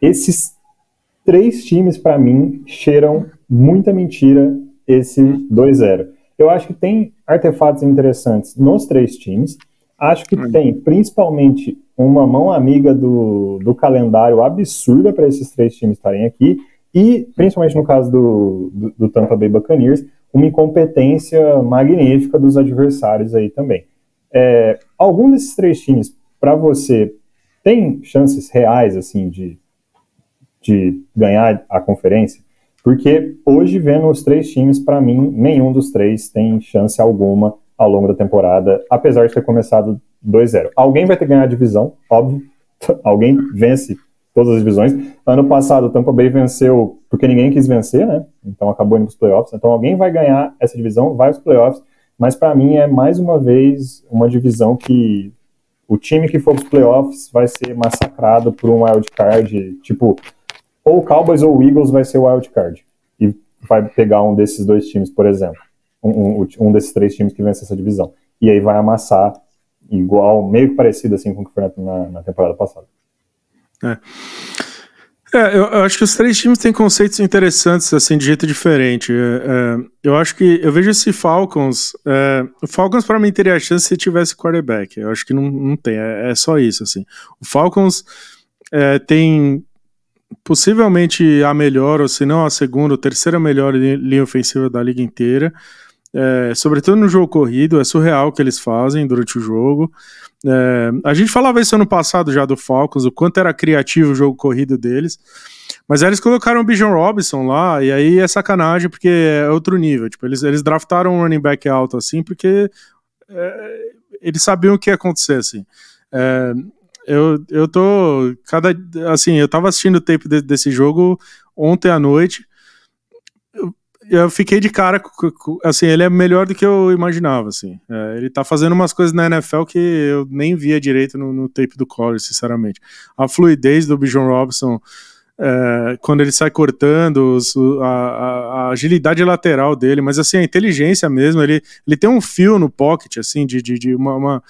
Esses três times, para mim, cheiram muita mentira esse 2-0. Eu acho que tem artefatos interessantes nos três times. Acho que tem, principalmente, uma mão amiga do, do calendário absurda para esses três times estarem aqui. E, principalmente no caso do, do, do Tampa Bay Buccaneers, uma incompetência magnífica dos adversários aí também. É, algum desses três times, para você, tem chances reais, assim, de, de ganhar a conferência? Porque hoje, vendo os três times, para mim, nenhum dos três tem chance alguma ao longo da temporada, apesar de ter começado 2-0. Alguém vai ter que ganhar a divisão, óbvio. Alguém vence todas as divisões. Ano passado, o Tampa Bay venceu porque ninguém quis vencer, né? Então acabou indo para os playoffs. Então alguém vai ganhar essa divisão, vai para os playoffs. Mas para mim é mais uma vez uma divisão que o time que for para os playoffs vai ser massacrado por um wild card, tipo, ou o Cowboys ou o Eagles vai ser o wild card. E vai pegar um desses dois times, por exemplo. Um, um, um desses três times que vence essa divisão. E aí vai amassar igual, meio parecido assim com o que foi na, na temporada passada. É. É, eu, eu, acho que os três times têm conceitos interessantes, assim, de jeito diferente. É, é, eu acho que eu vejo esse Falcons. É, o Falcons, para mim, teria a chance se tivesse quarterback. Eu acho que não, não tem, é, é só isso, assim. O Falcons é, tem possivelmente a melhor, ou se não a segunda ou terceira melhor linha ofensiva da liga inteira. É, sobretudo no jogo corrido, é surreal o que eles fazem durante o jogo. É, a gente falava isso ano passado já do Falcons, o quanto era criativo o jogo corrido deles. Mas aí eles colocaram o Bijan Robinson lá, e aí é sacanagem, porque é outro nível. Tipo, eles, eles draftaram um running back alto assim, porque é, eles sabiam o que ia acontecer, assim. É, eu, eu tô. Cada, assim, eu tava assistindo o tape de, desse jogo ontem à noite eu fiquei de cara, assim, ele é melhor do que eu imaginava, assim. É, ele tá fazendo umas coisas na NFL que eu nem via direito no, no tape do college, sinceramente. A fluidez do Bijon Robson, é, quando ele sai cortando, os, a, a, agilidade lateral dele, mas assim, a inteligência mesmo, ele, ele tem um fio no pocket, assim, de, de, de uma, uma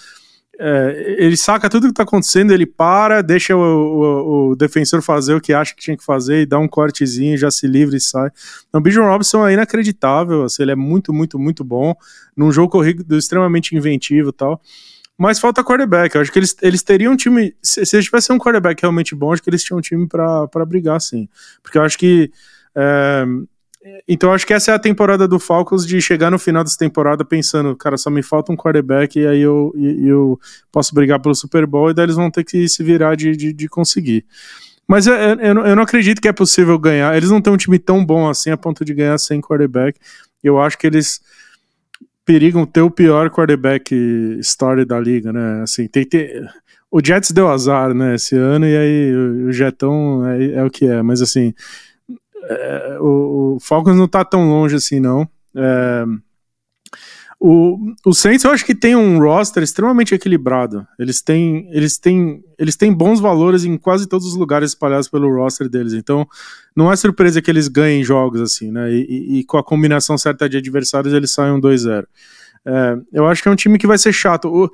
é, ele saca tudo que tá acontecendo, ele para, deixa o, o, o, defensor fazer o que acha que tinha que fazer e dá um cortezinho, já se livra e sai. Então, o Bijan Robson é inacreditável, assim, ele é muito, muito, muito bom, num jogo corrido extremamente inventivo e tal. Mas falta quarterback. Eu acho que eles, eles teriam um time. Se, se eles tivessem um quarterback realmente bom, acho que eles tinham um time para brigar, sim. Porque eu acho que. É, então acho que essa é a temporada do Falcons de chegar no final dessa temporada pensando, cara, só me falta um quarterback e aí eu, eu posso brigar pelo Super Bowl e daí eles vão ter que se virar de, de, de conseguir. Mas eu, eu, eu, não acredito que é possível ganhar. Eles não têm um time tão bom assim a ponto de ganhar sem quarterback. Eu acho que eles perigam ter o pior quarterback story da liga, né? Assim, tem, tem, o Jets deu azar, né, esse ano, e aí o Jetão é, é o que é, mas assim, é, o, o, Falcons não tá tão longe assim, não. É, o, o Saints eu acho que tem um roster extremamente equilibrado. Eles têm, eles têm, eles têm bons valores em quase todos os lugares espalhados pelo roster deles. Então, não é surpresa que eles ganhem jogos assim, né? E, e, e com a combinação certa de adversários eles saem 2-0. É, eu acho que é um time que vai ser chato. O,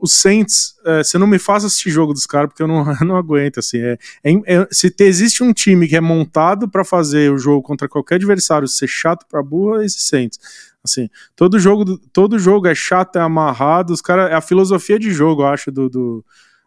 o Saints, é, você não me faça assistir jogo dos caras, porque eu não, eu não aguento, assim, é, é, é se te, existe um time que é montado para fazer o jogo contra qualquer adversário ser chato pra burra, é esse Saints, assim, todo jogo, todo jogo é chato, é amarrado, os caras, é a filosofia de jogo, eu acho, do, do,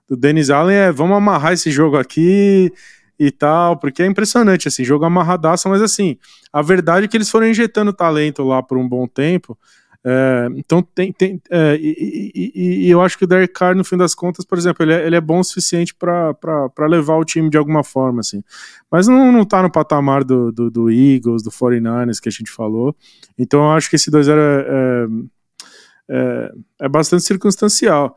do Dennis Allen é, vamos amarrar esse jogo aqui e tal, porque é impressionante, assim, jogo amarradaço, mas assim, a verdade é que eles foram injetando talento lá por um bom tempo, é, então tem, tem é, e, e, e, eu acho que o Derek Carr, no fim das contas, por exemplo, ele é, ele é bom o suficiente para levar o time de alguma forma, assim. Mas não, não tá no patamar do, do, do Eagles, do 49ers que a gente falou. Então eu acho que esse 2-0 é, é, é, bastante circunstancial.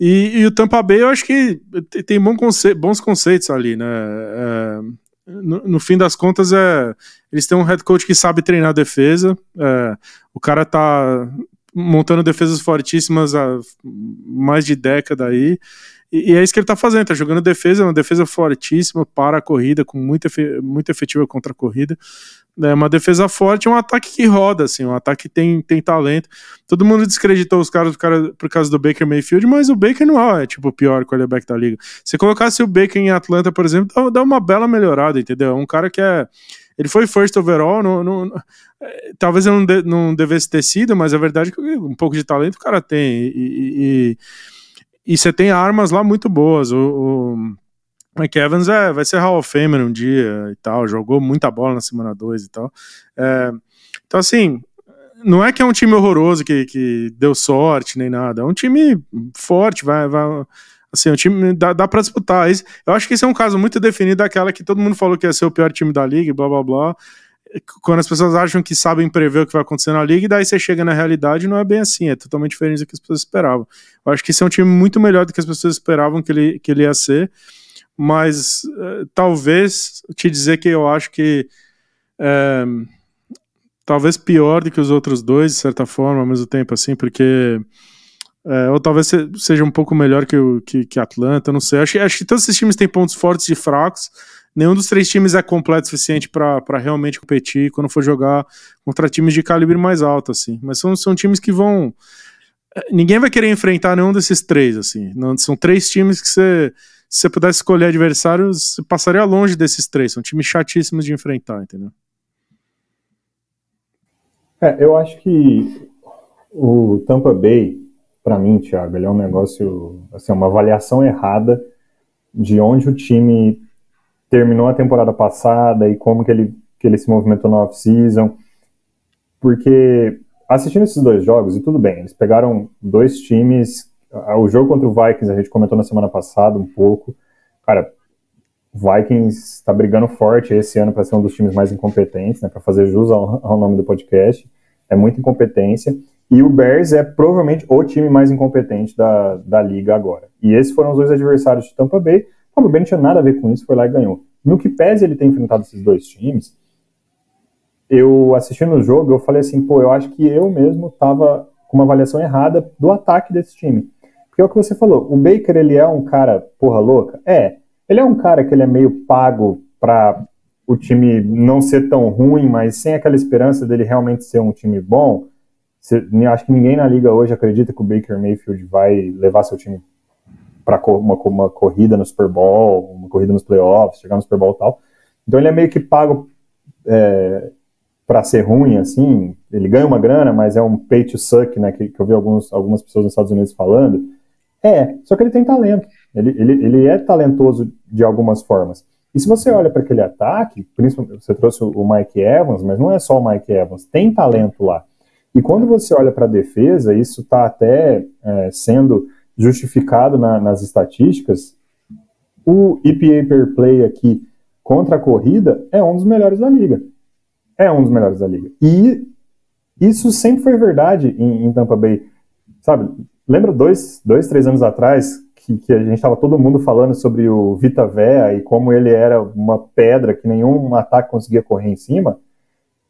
E, e, o Tampa Bay, eu acho que tem bons conceitos ali, né? É, no, no, fim das contas, é, eles têm um head coach que sabe treinar defesa. É, o cara tá montando defesas fortíssimas há mais de década aí. E, é isso que ele tá fazendo, tá jogando defesa, uma defesa fortíssima para a corrida, com muita, muito efetiva contra a corrida. É uma defesa forte, um ataque que roda, assim, um ataque que tem, tem talento. Todo mundo descreditou os caras por, cara, por causa do Baker Mayfield, mas o Baker não é, tipo, o pior quarterback da liga. Se colocasse o Baker em Atlanta, por exemplo, dá, dá uma bela melhorada, entendeu? Um cara que é. Ele foi first overall, não, não, é, talvez eu não, de, não devesse ter sido, mas a verdade é que um pouco de talento o cara tem. E, e você tem armas lá muito boas. O, o Mike Evans é, vai ser Hall of Famer um dia e tal, jogou muita bola na semana 2 e tal. É, então, assim, não é que é um time horroroso que, que deu sorte nem nada, é um time forte, vai. vai assim, o time dá, dá pra disputar. Eu acho que esse é um caso muito definido daquela que todo mundo falou que ia ser o pior time da liga, blá blá blá quando as pessoas acham que sabem prever o que vai acontecer na liga, e daí você chega na realidade não é bem assim, é totalmente diferente do que as pessoas esperavam. Eu acho que esse é um time muito melhor do que as pessoas esperavam que ele, que ele ia ser, mas uh, talvez te dizer que eu acho que é, talvez pior do que os outros dois, de certa forma, ao mesmo tempo, assim, porque. É, ou talvez seja um pouco melhor que o que, que Atlanta, não sei. Acho, acho que todos esses times têm pontos fortes e fracos nenhum dos três times é completo o suficiente para realmente competir quando for jogar contra times de calibre mais alto, assim. Mas são, são times que vão. Eh, ninguém vai querer enfrentar nenhum desses três, assim. Não, são três times que você. Se você pudesse escolher adversários, você passaria longe desses três. São times chatíssimos de enfrentar, entendeu? É, eu acho que o Tampa Bay, para mim, Thiago, ele é um negócio, assim, uma avaliação errada de onde o time terminou a temporada passada e como que ele, que ele se movimentou no off-season. Porque assistindo esses dois jogos, e tudo bem, eles pegaram dois times. O jogo contra o Vikings, a gente comentou na semana passada um pouco. Cara, o Vikings está brigando forte esse ano para ser um dos times mais incompetentes, né, para fazer jus ao, ao nome do podcast. É muita incompetência. E o Bears é provavelmente o time mais incompetente da, da liga agora. E esses foram os dois adversários de Tampa Bay. Tampa Bay não tinha nada a ver com isso, foi lá e ganhou. No que pese ele ter enfrentado esses dois times, eu assistindo o jogo, eu falei assim, pô, eu acho que eu mesmo tava com uma avaliação errada do ataque desse time. Porque é o que você falou, o Baker, ele é um cara porra louca? É. Ele é um cara que ele é meio pago para o time não ser tão ruim, mas sem aquela esperança dele realmente ser um time bom. Acho que ninguém na liga hoje acredita que o Baker Mayfield vai levar seu time para uma, uma corrida no Super Bowl, uma corrida nos playoffs, chegar no Super Bowl e tal. Então ele é meio que pago é, para ser ruim, assim. Ele ganha uma grana, mas é um pay to suck, né? Que, que eu vi alguns, algumas pessoas nos Estados Unidos falando. É, só que ele tem talento. Ele, ele, ele é talentoso de algumas formas. E se você olha para aquele ataque, principalmente você trouxe o Mike Evans, mas não é só o Mike Evans, tem talento lá. E quando você olha para a defesa, isso está até é, sendo justificado na, nas estatísticas, o EPA per play aqui contra a corrida é um dos melhores da liga. É um dos melhores da liga. E isso sempre foi verdade em, em Tampa Bay. Sabe, lembra dois, dois três anos atrás que, que a gente estava todo mundo falando sobre o Vita Vea e como ele era uma pedra que nenhum ataque conseguia correr em cima?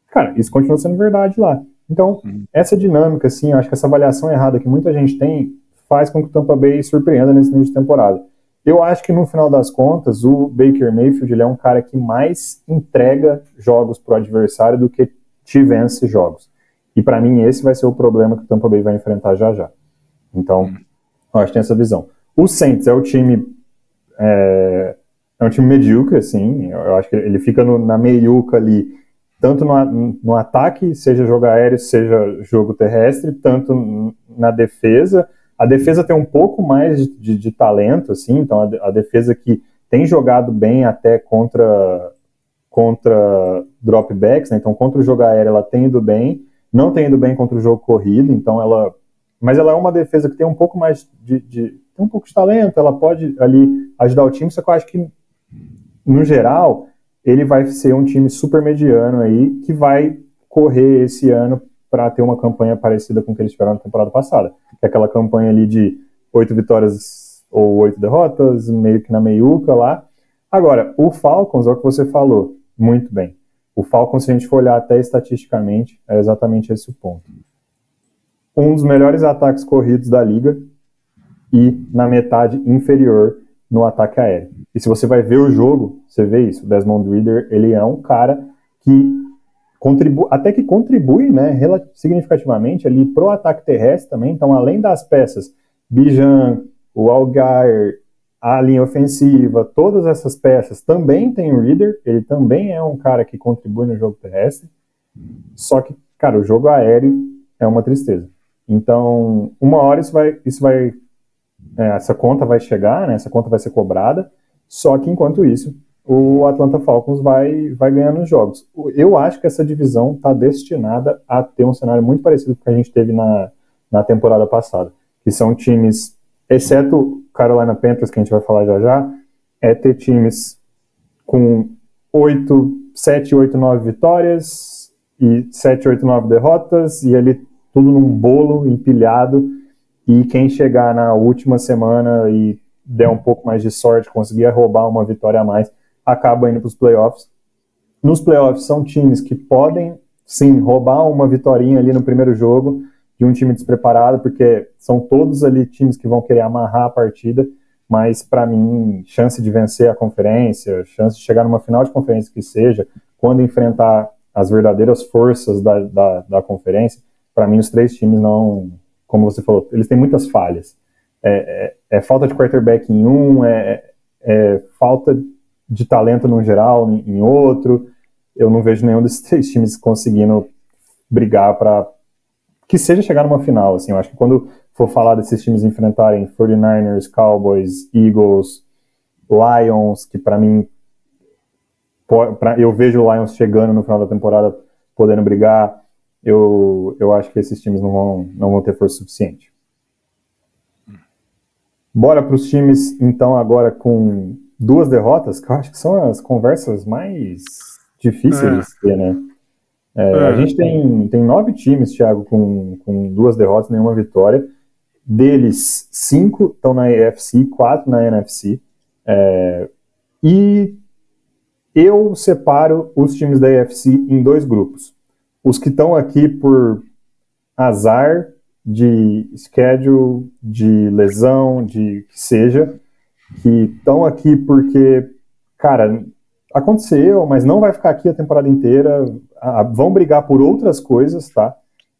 Cara, isso continua sendo verdade lá. Então, uhum. essa dinâmica, assim, eu acho que essa avaliação errada que muita gente tem faz com que o Tampa Bay surpreenda nesse início de temporada. Eu acho que no final das contas, o Baker Mayfield ele é um cara que mais entrega jogos para o adversário do que te vence jogos. E para mim esse vai ser o problema que o Tampa Bay vai enfrentar já já. Então, uhum. eu acho que tem essa visão. O Saints é o time é, é um time medíocre, assim. Eu acho que ele fica no, na meiuca ali, tanto no, no ataque, seja jogo aéreo, seja jogo terrestre, tanto na defesa. A defesa tem um pouco mais de, de, de talento, assim, então a, a, defesa que tem jogado bem até contra contra dropbacks, né? então contra o jogo aéreo ela tem ido bem, não tem ido bem contra o jogo corrido, então ela, mas ela é uma defesa que tem um pouco mais de, de tem um pouco de talento, ela pode ali ajudar o time, só que eu acho que no geral ele vai ser um time super mediano aí que vai correr esse ano para ter uma campanha parecida com o que eles tiveram na temporada passada. Que é aquela campanha ali de oito vitórias ou oito derrotas, meio que na meiuca lá. Agora, o Falcons, é o que você falou, muito bem. O Falcons, se a gente for olhar até estatisticamente, é exatamente esse o ponto. Um dos melhores ataques corridos da liga e na metade inferior no ataque aéreo. E se você vai ver o jogo, você vê isso. O Desmond Reader, ele é um cara que contribui, até que contribui, né, significativamente ali pro ataque terrestre também. Então, além das peças, Bijan, o Algar, a linha ofensiva, todas essas peças também tem o Reader, ele também é um cara que contribui no jogo terrestre, só que, cara, o jogo aéreo é uma tristeza. Então, uma hora isso vai, isso vai é, essa conta vai chegar, né, essa conta vai ser cobrada, só que enquanto isso, o Atlanta Falcons vai, vai ganhando os jogos. Eu acho que essa divisão está destinada a ter um cenário muito parecido com o que a gente teve na, na temporada passada, que são times, exceto Carolina Panthers, que a gente vai falar já já, é ter times com 8, 7, 8, 9 vitórias e 7, 8, 9 derrotas, e ali tudo num bolo empilhado, e quem chegar na última semana e der um pouco mais de sorte, conseguir roubar uma vitória a mais, acaba indo para os playoffs. Nos playoffs são times que podem, sim, roubar uma vitória ali no primeiro jogo, de um time despreparado, porque são todos ali times que vão querer amarrar a partida, mas para mim, chance de vencer a conferência, chance de chegar numa final de conferência que seja, quando enfrentar as verdadeiras forças da, da, da conferência, para mim os três times não, como você falou, eles têm muitas falhas. É, é, é falta de quarterback em um, é, é, falta de talento no geral em, em outro. Eu não vejo nenhum desses três times conseguindo brigar para que seja chegar numa final, assim, eu acho que quando for falar desses times enfrentarem 49ers, Cowboys, Eagles, Lions, que para mim pra, eu vejo o Lions chegando no final da temporada podendo brigar, eu, eu acho que esses times não vão, não vão ter força suficiente. Bora para os times, então, agora com duas derrotas, que eu acho que são as conversas mais difíceis é. de ter, né? É, é. A gente tem, tem nove times, Thiago, com, com duas derrotas, nenhuma vitória. Deles, cinco estão na EFC, quatro na NFC. É, e eu separo os times da EFC em dois grupos. Os que estão aqui por azar de schedule, de lesão, de que seja, que estão aqui porque, cara, aconteceu, mas não vai ficar aqui a temporada inteira, vão brigar por outras coisas, tá?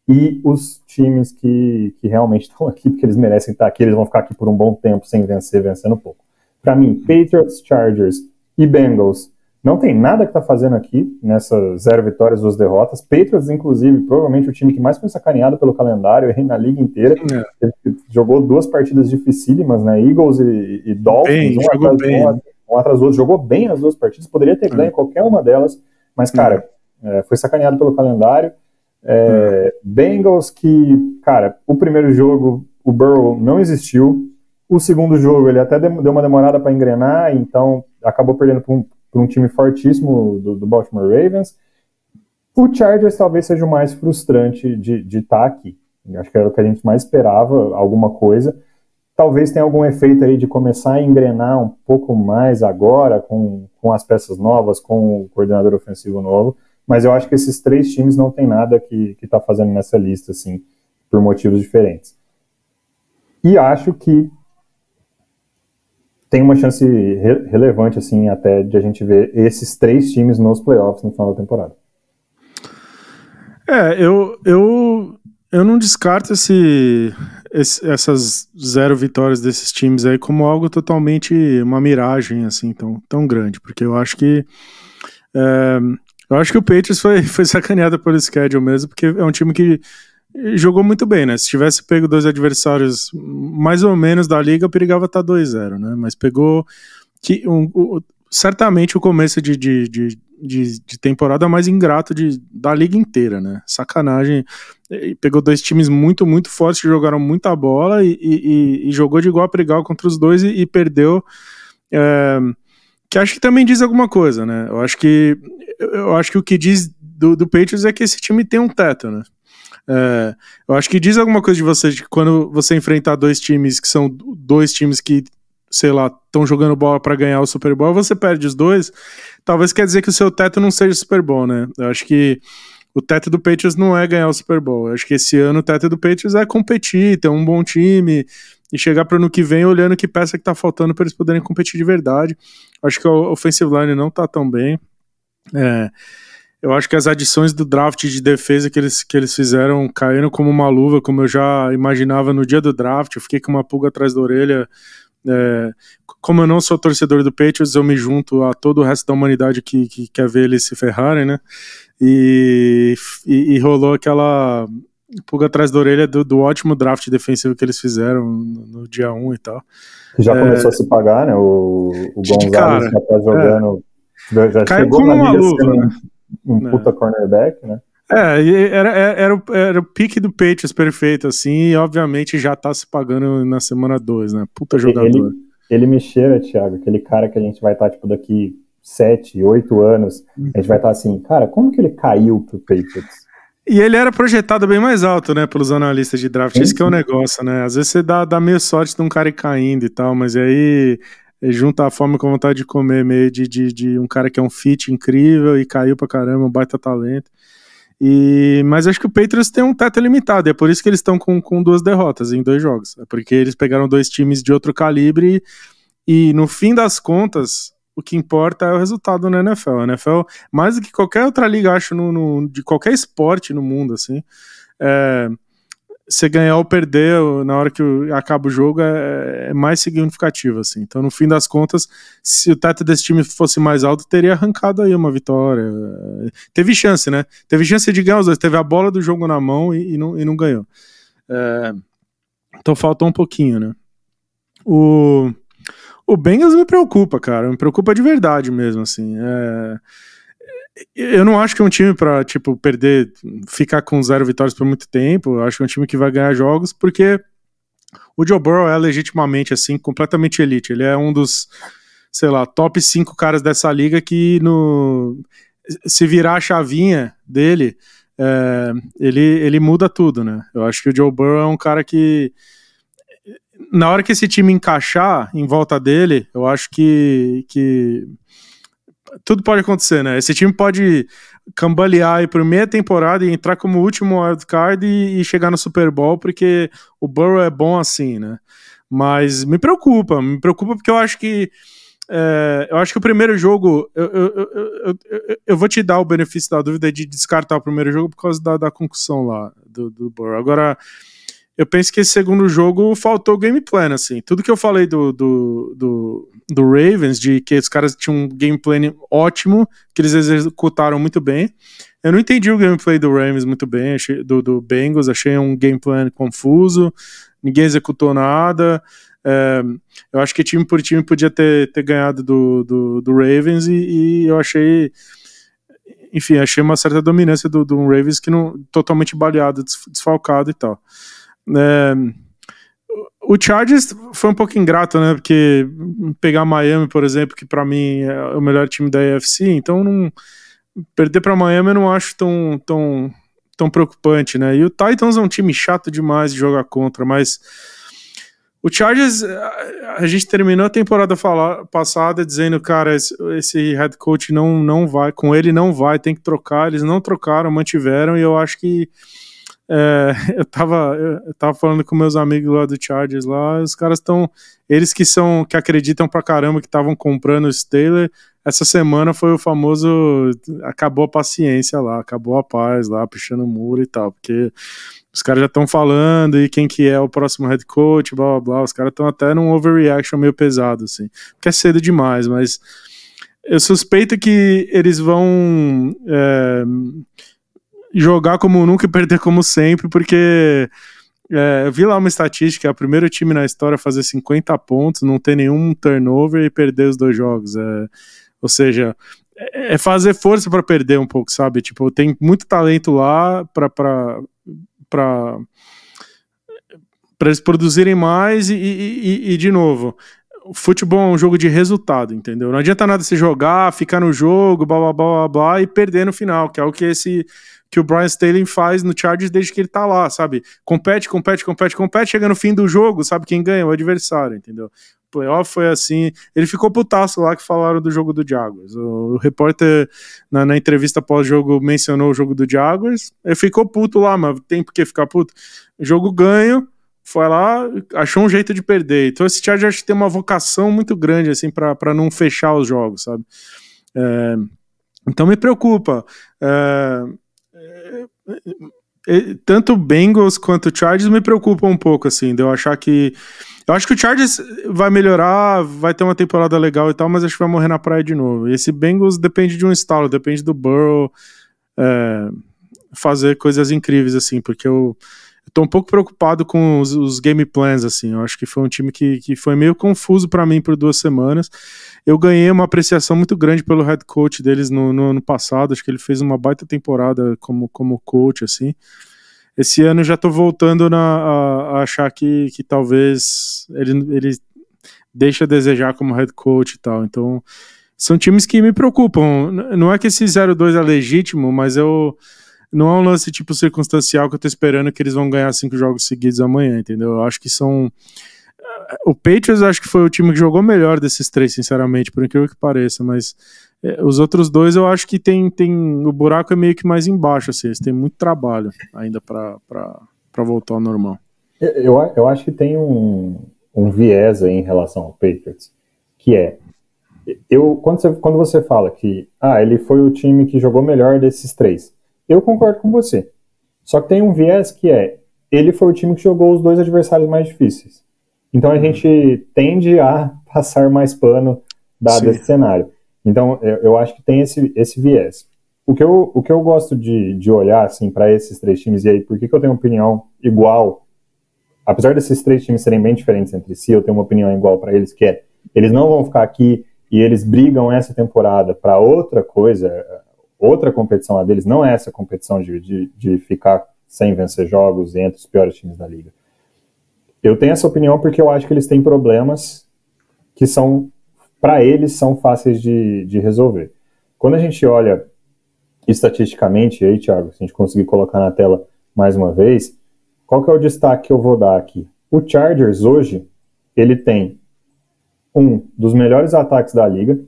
E os times que, que realmente estão aqui, porque eles merecem estar aqui, eles vão ficar aqui por um bom tempo sem vencer, vencendo pouco. Para mim, Patriots, Chargers e Bengals não tem nada que tá fazendo aqui nessas zero vitórias, duas derrotas. Patriots, inclusive, provavelmente o time que mais foi sacaneado pelo calendário na liga inteira. É. Ele jogou duas partidas dificílimas, né? Eagles e, e Dolphins, bem, um, atrás, bem. Um, um atrás do outro. Jogou bem as duas partidas, poderia ter ganho é. qualquer uma delas, mas, cara, é. foi sacaneado pelo calendário. É, Bengals que, cara, o primeiro jogo o Burrow não existiu. O segundo jogo ele até deu uma demorada para engrenar, então acabou perdendo para um, um, time fortíssimo do, do, Baltimore Ravens. O Chargers talvez seja o mais frustrante de estar tá aqui. Acho que era o que a gente mais esperava, alguma coisa. Talvez tenha algum efeito aí de começar a engrenar um pouco mais agora, com, com as peças novas, com o coordenador ofensivo novo mas eu acho que esses três times não tem nada que está fazendo nessa lista, assim, por motivos diferentes. E acho que tem uma chance re relevante, assim, até de a gente ver esses três times nos playoffs no final da temporada. É, eu, eu, eu não descarto esse, esse, essas zero vitórias desses times aí como algo totalmente uma miragem, assim, tão, tão grande, porque eu acho que é, eu acho que o Patriots foi, foi sacaneado pelo schedule mesmo, porque é um time que jogou muito bem, né? Se tivesse pego dois adversários mais ou menos da liga, perigava estar tá 2-0, né? Mas pegou que um, um, certamente o começo de, de, de, de, de temporada mais ingrato de, da liga inteira, né? Sacanagem. Pegou dois times muito, muito fortes que jogaram muita bola e, e, e jogou de igual para igual contra os dois e, e perdeu. É, que acho que também diz alguma coisa, né? Eu acho que eu acho que o que diz do, do Patriots é que esse time tem um teto, né? É, eu acho que diz alguma coisa de você de que quando você enfrentar dois times que são dois times que, sei lá, estão jogando bola para ganhar o Super Bowl, você perde os dois. Talvez quer dizer que o seu teto não seja Super Bowl, né? Eu acho que o teto do Patriots não é ganhar o Super Bowl. Eu acho que esse ano o teto do Patriots é competir, ter um bom time e chegar para o ano que vem olhando que peça que tá faltando para eles poderem competir de verdade. Acho que o offensive line não tá tão bem. É, eu acho que as adições do draft de defesa que eles, que eles fizeram caíram como uma luva, como eu já imaginava no dia do draft. Eu fiquei com uma pulga atrás da orelha. É, como eu não sou torcedor do Patriots, eu me junto a todo o resto da humanidade que, que quer ver eles se ferrarem, né? E, e, e rolou aquela pulga atrás da orelha do, do, ótimo draft defensivo que eles fizeram no, no dia 1 e tal. Já é, começou a se pagar, né? O, o Gonzalez já tá jogando. É, já Caiu chegou como na uma luva, né? Um é. puta cornerback, né? É, era, era, o, era o pique do Patriots perfeito, assim, e obviamente já tá se pagando na semana 2, né? Puta jogador. Ele, ele me cheira, Thiago, aquele cara que a gente vai estar, tá, tipo, daqui 7, 8 anos, a gente vai estar tá assim, cara, como que ele caiu pro Patriots? E ele era projetado bem mais alto, né, pelos analistas de draft. Sim. Esse que é o negócio, né? Às vezes você dá, dá meio sorte de um cara ir caindo e tal, mas aí junta a fome com a vontade de comer, meio de, de, de, um cara que é um fit incrível e caiu pra caramba, um baita talento. E, mas acho que o Patriots tem um teto limitado, é por isso que eles estão com, com duas derrotas em dois jogos. É porque eles pegaram dois times de outro calibre e, no fim das contas, o que importa é o resultado na NFL. A NFL, mais do que qualquer outra liga, acho, no, no de qualquer esporte no mundo, assim, é, você ganhar ou perder na hora que acaba o jogo é, é, mais significativo, assim. Então, no fim das contas, se o teto desse time fosse mais alto, teria arrancado aí uma vitória. Teve chance, né? Teve chance de ganhar os dois. Teve a bola do jogo na mão e, e não, e não ganhou. É, então, faltou um pouquinho, né? O, o Bengals me preocupa, cara. Me preocupa de verdade mesmo, assim. É eu não acho que é um time para tipo perder, ficar com zero vitórias por muito tempo. Eu acho que é um time que vai ganhar jogos porque o Joe Burrow é legitimamente assim completamente elite. Ele é um dos, sei lá, top 5 caras dessa liga que no se virar a chavinha dele, é, ele, ele muda tudo, né? Eu acho que o Joe Burrow é um cara que na hora que esse time encaixar em volta dele, eu acho que, que tudo pode acontecer, né? Esse time pode cambalear aí por meia temporada e entrar como último wildcard e, e chegar no Super Bowl, porque o Burrow é bom assim, né? Mas me preocupa, me preocupa porque eu acho que é, eu acho que o primeiro jogo, eu, eu, eu, eu, vou te dar o benefício da dúvida de descartar o primeiro jogo por causa da, da concussão lá do, do Burrow. Agora, eu penso que esse segundo jogo faltou game plan, assim. Tudo que eu falei do, do, do, do, Ravens, de que os caras tinham um game plan ótimo, que eles executaram muito bem. Eu não entendi o gameplay do Ravens muito bem, achei, do, do Bengals, achei um game plan confuso, ninguém executou nada. É, eu acho que time por time podia ter, ter ganhado do, do, do Ravens e, e, eu achei enfim, achei uma certa dominância do, do Ravens que não totalmente baleado, desfalcado e tal. É, o Chargers foi um pouco ingrato, né? Porque pegar Miami, por exemplo, que para mim é o melhor time da AFC, então não perder para Miami eu não acho tão, tão, tão preocupante, né? E o Titans é um time chato demais de jogar contra, mas o Chargers, a gente terminou a temporada passada dizendo, cara, esse, esse, head coach não, não vai, com ele não vai, tem que trocar. Eles não trocaram, mantiveram, e eu acho que é, eu, tava, eu tava falando com meus amigos lá do Chargers lá, os caras estão. Eles que são que acreditam pra caramba que estavam comprando o Steeler, essa semana foi o famoso. Acabou a paciência lá, acabou a paz lá, puxando o muro e tal, porque os caras já estão falando e quem que é o próximo head coach, blá blá blá. Os caras estão até num overreaction meio pesado, assim, porque é cedo demais, mas eu suspeito que eles vão. É, jogar como nunca e perder como sempre, porque é, eu vi lá uma estatística, é o primeiro time na história a fazer 50 pontos, não ter nenhum turnover e perder os dois jogos. É, ou seja, é, é fazer força para perder um pouco, sabe? Tipo, tem muito talento lá para para eles produzirem mais e, e, e, de novo, futebol é um jogo de resultado, entendeu? Não adianta nada se jogar, ficar no jogo, blá blá blá blá, blá e perder no final, que é o que esse que o Brian Staley faz no Chargers desde que ele tá lá, sabe? Compete, compete, compete, compete, chega no fim do jogo, sabe quem ganha? O adversário, entendeu? playoff foi assim. Ele ficou putaço lá que falaram do jogo do Jaguars. O, repórter na, na entrevista pós-jogo mencionou o jogo do Jaguars. Ele ficou puto lá, mas tem por que ficar puto. Jogo ganho, foi lá, achou um jeito de perder. Então esse Chargers tem uma vocação muito grande assim para não fechar os jogos, sabe? É, então me preocupa. É tanto Bengals quanto Chargers me preocupam um pouco assim, de eu achar que eu acho que o Chargers vai melhorar, vai ter uma temporada legal e tal, mas acho que vai morrer na praia de novo. E esse Bengals depende de um estalo, depende do Burrow é, fazer coisas incríveis, assim, porque eu, eu tô um pouco preocupado com os, os, game plans, assim. Eu acho que foi um time que, que foi meio confuso para mim por duas semanas. Eu ganhei uma apreciação muito grande pelo head coach deles no, no ano passado, acho que ele fez uma baita temporada como, como coach, assim esse ano já tô voltando na, a, a, achar que, que talvez ele, ele deixe a desejar como head coach e tal. Então, são times que me preocupam. Não é que esse 0-2 é legítimo, mas eu. Não é um lance tipo circunstancial que eu tô esperando que eles vão ganhar cinco jogos seguidos amanhã, entendeu? Eu acho que são. O Patriots acho que foi o time que jogou melhor desses três, sinceramente, por incrível que pareça, mas é, os outros dois eu acho que tem, tem o buraco é meio que mais embaixo, assim, eles têm muito trabalho ainda para voltar ao normal. Eu, eu acho que tem um, um viés aí em relação ao Patriots, que é eu quando você, quando você fala que ah, ele foi o time que jogou melhor desses três, eu concordo com você. Só que tem um viés que é ele foi o time que jogou os dois adversários mais difíceis. Então a uhum. gente tende a passar mais pano dado Sim. esse cenário. Então, eu, eu acho que tem esse, esse viés. O que eu, o que eu gosto de, de olhar assim, para esses três times, e aí por que, que eu tenho uma opinião igual, apesar desses três times serem bem diferentes entre si, eu tenho uma opinião igual para eles, que é eles não vão ficar aqui e eles brigam essa temporada para outra coisa, outra competição lá deles, não é essa competição de, de, de ficar sem vencer jogos entre os piores times da liga. Eu tenho essa opinião porque eu acho que eles têm problemas que são para eles são fáceis de, de resolver. Quando a gente olha estatisticamente, aí, Thiago, se a gente conseguir colocar na tela mais uma vez, qual que é o destaque que eu vou dar aqui? O Chargers hoje, ele tem um dos melhores ataques da liga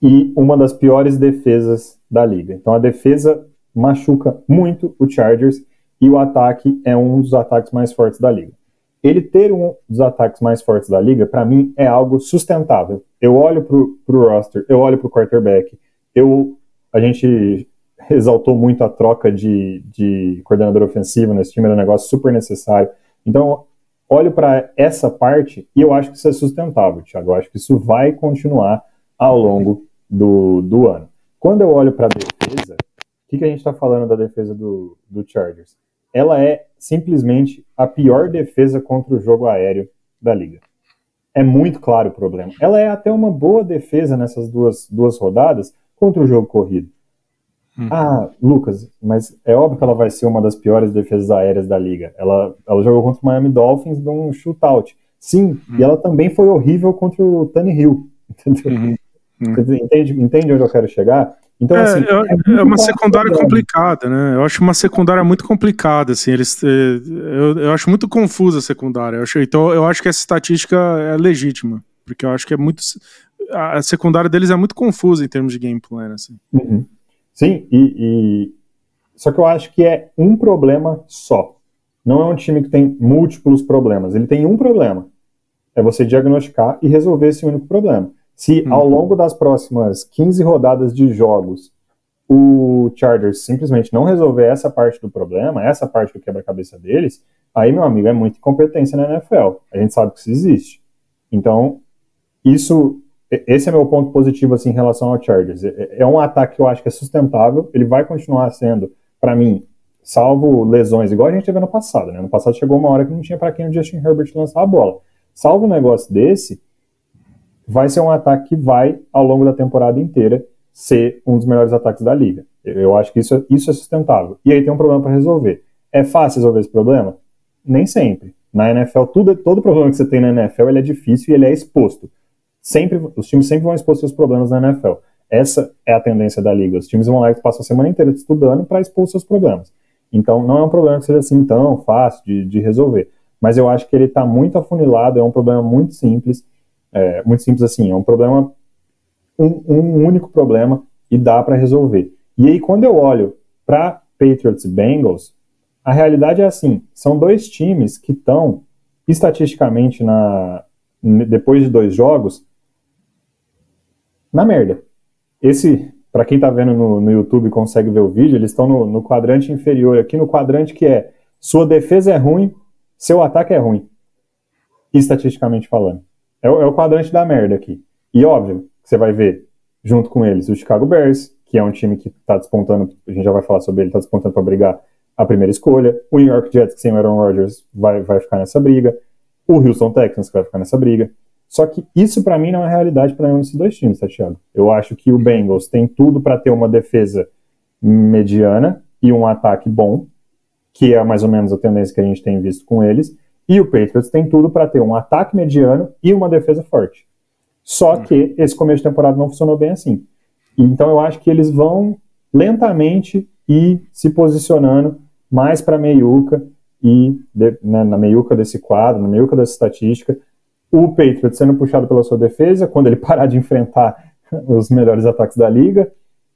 e uma das piores defesas da liga. Então a defesa machuca muito o Chargers e o ataque é um dos ataques mais fortes da liga ele ter um dos ataques mais fortes da liga, para mim, é algo sustentável. Eu olho pro, pro roster, eu olho pro quarterback, eu, a gente exaltou muito a troca de, de coordenador ofensivo nesse time, era um negócio super necessário. Então, olho para essa parte e eu acho que isso é sustentável, Thiago. Eu acho que isso vai continuar ao longo do, do ano. Quando eu olho para a defesa, o que, que a gente está falando da defesa do, do Chargers? ela é simplesmente a pior defesa contra o jogo aéreo da liga. É muito claro o problema. Ela é até uma boa defesa nessas duas, duas rodadas contra o jogo corrido. Hum. Ah, Lucas, mas é óbvio que ela vai ser uma das piores defesas aéreas da liga. Ela, ela jogou contra o Miami Dolphins num shootout. Sim, hum. e ela também foi horrível contra o Tony Hill. Entendeu? Hum. Entende, entende onde eu quero chegar? Então, é, assim, é, é uma secundária complicada, né? Eu acho uma secundária muito complicada, assim, eles, é, eu, eu acho muito confusa a secundária. Eu acho, então, eu acho que essa estatística é legítima, porque eu acho que é muito, a secundária deles é muito confusa em termos de game plan, assim. Uhum. Sim, e, e, só que eu acho que é um problema só. Não é um time que tem múltiplos problemas. Ele tem um problema. É você diagnosticar e resolver esse único problema. Se uhum. ao longo das próximas 15 rodadas de jogos o Chargers simplesmente não resolver essa parte do problema, essa parte do quebra-cabeça deles, aí, meu amigo, é muita incompetência na NFL. A gente sabe que isso existe. Então, isso, esse é meu ponto positivo assim, em relação ao Chargers. É, é um ataque que eu acho que é sustentável, ele vai continuar sendo, para mim, salvo lesões, igual a gente teve no passado, né? No passado chegou uma hora que não tinha para quem o Justin Herbert lançar a bola. Salvo um negócio desse, vai ser um ataque que vai, ao longo da temporada inteira, ser um dos melhores ataques da liga. Eu acho que isso, é, isso é sustentável. E aí tem um problema para resolver. É fácil resolver esse problema? Nem sempre. Na NFL, tudo, todo problema que você tem na NFL ele é difícil e ele é exposto. Sempre, os times sempre vão expor seus problemas na NFL. Essa é a tendência da liga. Os times vão lá e passam a semana inteira estudando para expor seus problemas. Então, não é um problema que seja assim tão fácil de, de resolver. Mas eu acho que ele está muito afunilado, é um problema muito simples. É, muito simples assim, é um problema, um, um único problema e dá para resolver. E aí, quando eu olho para Patriots e Bengals, a realidade é assim: são dois times que estão estatisticamente na depois de dois jogos na merda. Esse, para quem tá vendo no, no YouTube consegue ver o vídeo, eles estão no, no quadrante inferior, aqui no quadrante que é sua defesa é ruim, seu ataque é ruim. Estatisticamente falando. É, é o quadrante da merda aqui. E óbvio você vai ver junto com eles o Chicago Bears, que é um time que está despontando, a gente já vai falar sobre ele, está despontando para brigar a primeira escolha. O New York Jets, que sem o Aaron Rodgers, vai, vai ficar nessa briga. O Houston Texans, que vai ficar nessa briga. Só que isso para mim não é realidade para nenhum desses dois times, tá, Thiago? Eu acho que o Bengals tem tudo para ter uma defesa mediana e um ataque bom, que é mais ou menos a tendência que a gente tem visto com eles. E o Patriots tem tudo para ter um ataque mediano e uma defesa forte. Só hum. que esse começo de temporada não funcionou bem assim. Então eu acho que eles vão lentamente ir se posicionando mais para a meiuca e de, né, na meiuca desse quadro, na meiuca dessa estatística, o Patriot sendo puxado pela sua defesa quando ele parar de enfrentar os melhores ataques da liga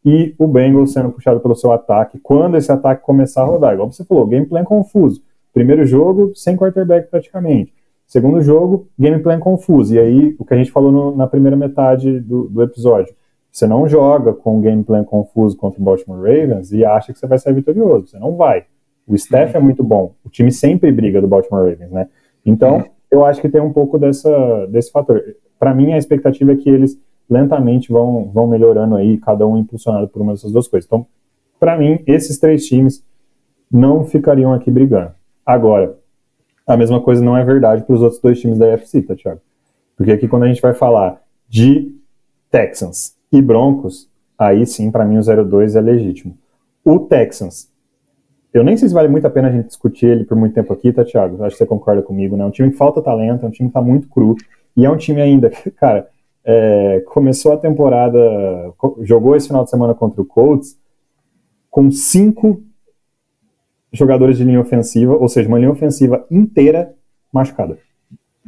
e o Bengals sendo puxado pelo seu ataque quando esse ataque começar a rodar. Igual você falou, gameplay confuso. Primeiro jogo, sem quarterback praticamente. Segundo jogo, gameplay confuso. E aí, o que a gente falou no, na primeira metade do, do, episódio. Você não joga com gameplay confuso contra o Baltimore Ravens e acha que você vai sair vitorioso. Você não vai. O staff é muito bom. O time sempre briga do Baltimore Ravens, né? Então, eu acho que tem um pouco dessa, desse fator. Para mim, a expectativa é que eles lentamente vão, vão melhorando aí, cada um impulsionado por uma dessas duas coisas. Então, para mim, esses três times não ficariam aqui brigando. Agora, a mesma coisa não é verdade para os outros dois times da UFC, tá, Thiago? Porque aqui, quando a gente vai falar de Texans e Broncos, aí sim, para mim, o 0-2 é legítimo. O Texans eu nem sei se vale muito a pena a gente discutir ele por muito tempo aqui, tá, Thiago? Acho que você concorda comigo, né? É um time que falta talento, é um time que tá muito cru, e é um time ainda, cara, é, começou a temporada, jogou esse final de semana contra o Colts com cinco jogadores de linha ofensiva, ou seja, uma linha ofensiva inteira machucada.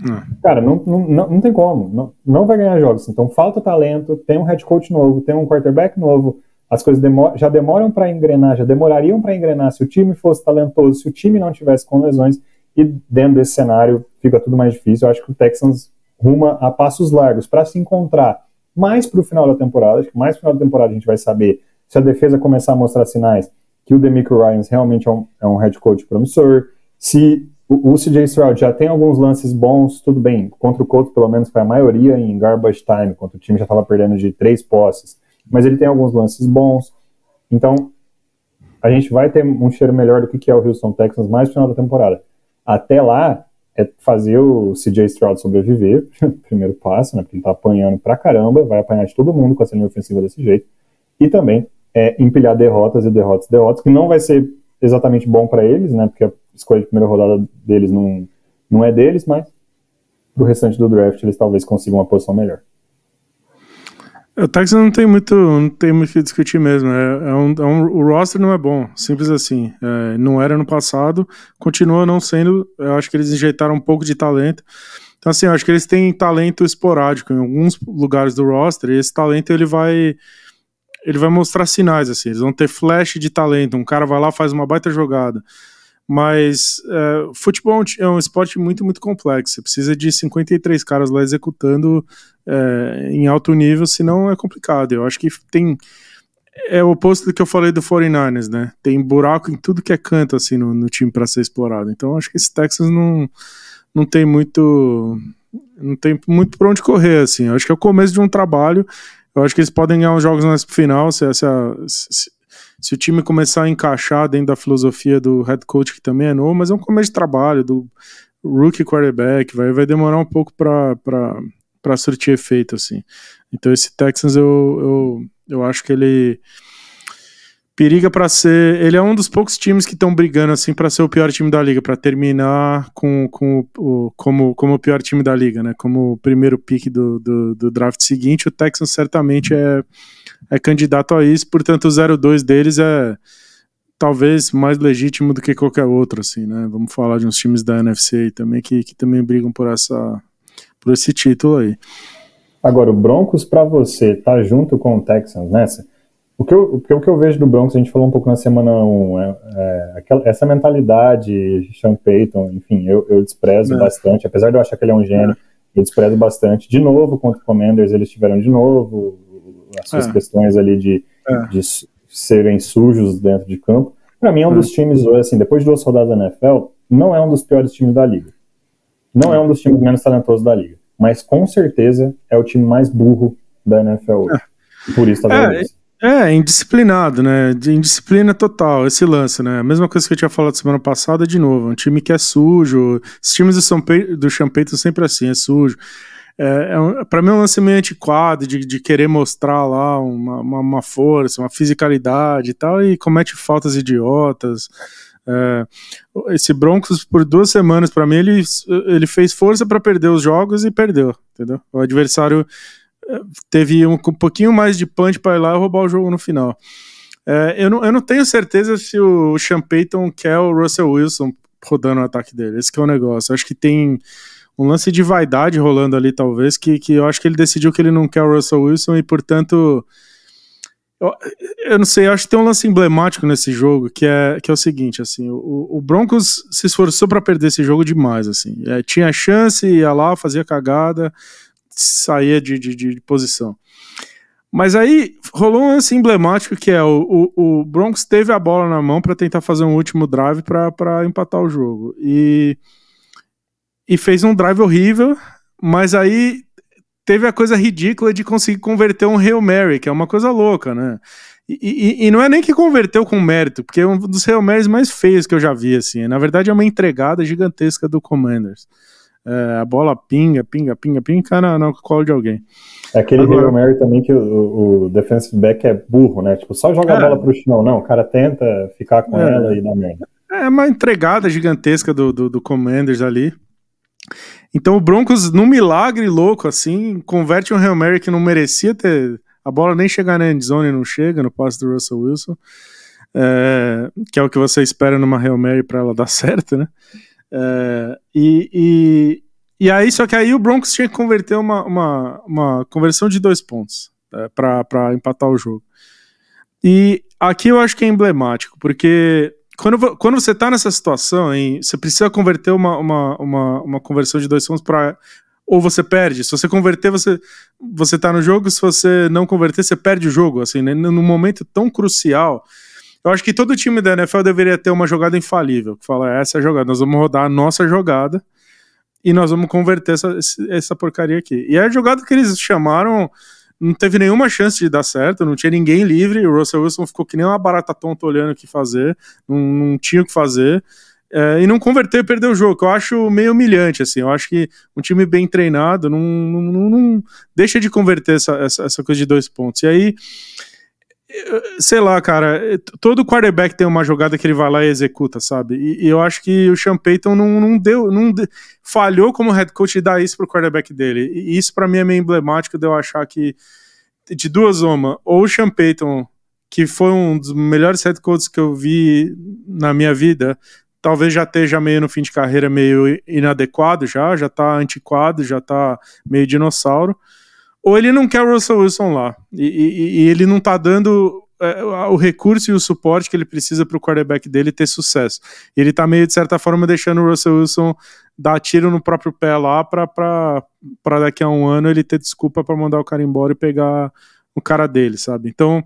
Hum. Cara, não, não, não, não, tem como, não, não vai ganhar jogos. Então falta talento, tem um head coach novo, tem um quarterback novo, as coisas já demoram para engrenar, já demorariam para engrenar se o time fosse talentoso, se o time não tivesse com lesões, e dentro desse cenário fica tudo mais difícil. Eu acho que o Texans ruma a passos largos para se encontrar mais para o final da temporada. Acho que mais no final da temporada a gente vai saber se a defesa começar a mostrar sinais que o Demico Ryans realmente é um, é um head coach promissor, se o, o CJ Stroud já tem alguns lances bons, tudo bem. Contra o Colts, pelo menos, foi a maioria em garbage time, quando o time já estava perdendo de três posses mas ele tem alguns lances bons. Então, a gente vai ter um cheiro melhor do que é o Houston Texans mais no final da temporada. Até lá, é fazer o CJ Stroud sobreviver, primeiro passo, né, porque ele tá apanhando pra caramba, vai apanhar de todo mundo com essa linha ofensiva desse jeito, e também é, empilhar derrotas e derrotas e derrotas, que não vai ser exatamente bom para eles, né, porque a escolha de primeira rodada deles não, não é deles, mas pro restante do draft eles talvez consigam uma posição melhor. O Texas não tem muito, não tem muito que discutir mesmo. É, é, um, é um, o roster não é bom, simples assim. É, não era no passado, continua não sendo. Eu acho que eles injetaram um pouco de talento. Então, assim, eu acho que eles têm talento esporádico em alguns lugares do roster, e esse talento ele vai. Ele vai mostrar sinais, assim. Eles vão ter flash de talento. Um cara vai lá, faz uma baita jogada. Mas é, futebol é um esporte muito, muito complexo. Você precisa de 53 caras lá executando é, em alto nível, senão é complicado. Eu acho que tem. É o oposto do que eu falei do 49ers, né? Tem buraco em tudo que é canto assim no, no time para ser explorado. Então acho que esse Texas não, não tem muito. Não tem muito por onde correr, assim. Eu acho que é o começo de um trabalho. Eu acho que eles podem ganhar os jogos na final se, se, se, se o time começar a encaixar dentro da filosofia do head coach, que também é novo, mas é um começo de trabalho, do rookie quarterback, vai, vai demorar um pouco para surtir efeito, assim. Então esse Texans eu, eu, eu acho que ele periga para ser. Ele é um dos poucos times que estão brigando assim para ser o pior time da liga, para terminar com, com o, como, como o pior time da liga, né? Como o primeiro pick do, do, do draft seguinte, o Texans certamente é, é candidato a isso, portanto o 0-2 deles é talvez mais legítimo do que qualquer outro, assim, né? Vamos falar de uns times da NFC também que, que também brigam por essa por esse título aí. Agora, o Broncos para você tá junto com o Texans nessa? O que, eu, o que eu vejo do Broncos, a gente falou um pouco na semana 1, é, é aquela, essa mentalidade, Sean Payton, enfim, eu, eu desprezo é. bastante, apesar de eu achar que ele é um gênio, é. eu desprezo bastante. De novo, contra o Commanders, eles tiveram de novo as suas é. questões ali de, é. de serem sujos dentro de campo. Para mim, é um dos times, assim, depois de duas rodadas da NFL, não é um dos piores times da liga. Não é um dos times menos talentosos da liga. Mas com certeza é o time mais burro da NFL hoje. Por isso tá vendo isso. É, indisciplinado, né? Indisciplina total, esse lance, né? A mesma coisa que eu tinha falado semana passada, de novo. Um time que é sujo. Os times do, São Pe do Champeito sempre assim, é sujo. É, é um, para mim é um lance meio antiquado de, de querer mostrar lá uma, uma, uma, força, uma fisicalidade e tal, e comete faltas idiotas. É, esse Broncos, por duas semanas, para mim, ele, ele fez força para perder os jogos e perdeu, entendeu? O adversário teve um, um pouquinho mais de punch para ir lá e roubar o jogo no final. É, eu, não, eu não tenho certeza se o Sean Payton quer o Russell Wilson rodando o ataque dele. Esse é o negócio. Eu acho que tem um lance de vaidade rolando ali, talvez, que, que eu acho que ele decidiu que ele não quer o Russell Wilson e, portanto. Eu, eu não sei, eu acho que tem um lance emblemático nesse jogo que é, que é o seguinte, assim, o, o Broncos se esforçou para perder esse jogo demais, assim, é, tinha chance, ia lá, fazia cagada, saía de, de, de posição. Mas aí rolou um lance emblemático que é o, o, o Broncos teve a bola na mão para tentar fazer um último drive para empatar o jogo. E, e fez um drive horrível, mas aí teve a coisa ridícula de conseguir converter um Hail Mary, que é uma coisa louca, né? E, e, e, não é nem que converteu com mérito, porque é um dos Hail Marys mais feios que eu já vi, assim. Na verdade, é uma entregada gigantesca do Commanders. É, a bola pinga, pinga, pinga, pinga cai no colo de alguém. É aquele Agora, Hail Mary também que o, o, defensive back é burro, né? Tipo, só joga é, a bola pro chão. Não, o cara tenta ficar com é, ela e dá merda. É uma entregada gigantesca do, do, do Commanders ali. Então o Broncos, num milagre louco, assim, converte um Hail Mary que não merecia ter. A bola nem chegar na endzone não chega no passe do Russell Wilson. É, que é o que você espera numa Hail Mary para ela dar certo, né? É, e, e, e, aí, só que aí o Broncos tinha que converter uma, uma, uma conversão de dois pontos é, para empatar o jogo. E aqui eu acho que é emblemático, porque quando, quando você está nessa situação, hein, você precisa converter uma, uma, uma, uma conversão de dois pontos para. Ou você perde. Se você converter, você, você tá no jogo. Se você não converter, você perde o jogo. Assim, né? num momento tão crucial eu acho que todo time da NFL deveria ter uma jogada infalível, que fala, essa é a jogada, nós vamos rodar a nossa jogada e nós vamos converter essa, essa porcaria aqui. E a jogada que eles chamaram não teve nenhuma chance de dar certo, não tinha ninguém livre, o Russell Wilson ficou que nem uma barata tonta olhando o que fazer, não, não tinha o que fazer, é, e não converteu e perdeu o jogo, que eu acho meio humilhante, assim, eu acho que um time bem treinado não, não, não, não deixa de converter essa, essa, essa coisa de dois pontos. E aí, sei lá, cara, todo quarterback tem uma jogada que ele vai lá e executa, sabe? E, e eu acho que o Sean Payton não, não deu, não de, falhou como head coach de dar isso pro quarterback dele. E isso para mim é meio emblemático de eu achar que de duas uma, ou o Sean Payton, que foi um dos melhores head coaches que eu vi na minha vida, talvez já esteja meio no fim de carreira meio inadequado já, já tá antiquado, já tá meio dinossauro ou ele não quer o Russell Wilson lá. E, e, e ele não tá dando é, o recurso e o suporte que ele precisa para o quarterback dele ter sucesso. Ele tá meio, de certa forma, deixando o Russell Wilson dar tiro no próprio pé lá para daqui a um ano ele ter desculpa para mandar o cara embora e pegar o cara dele, sabe? Então,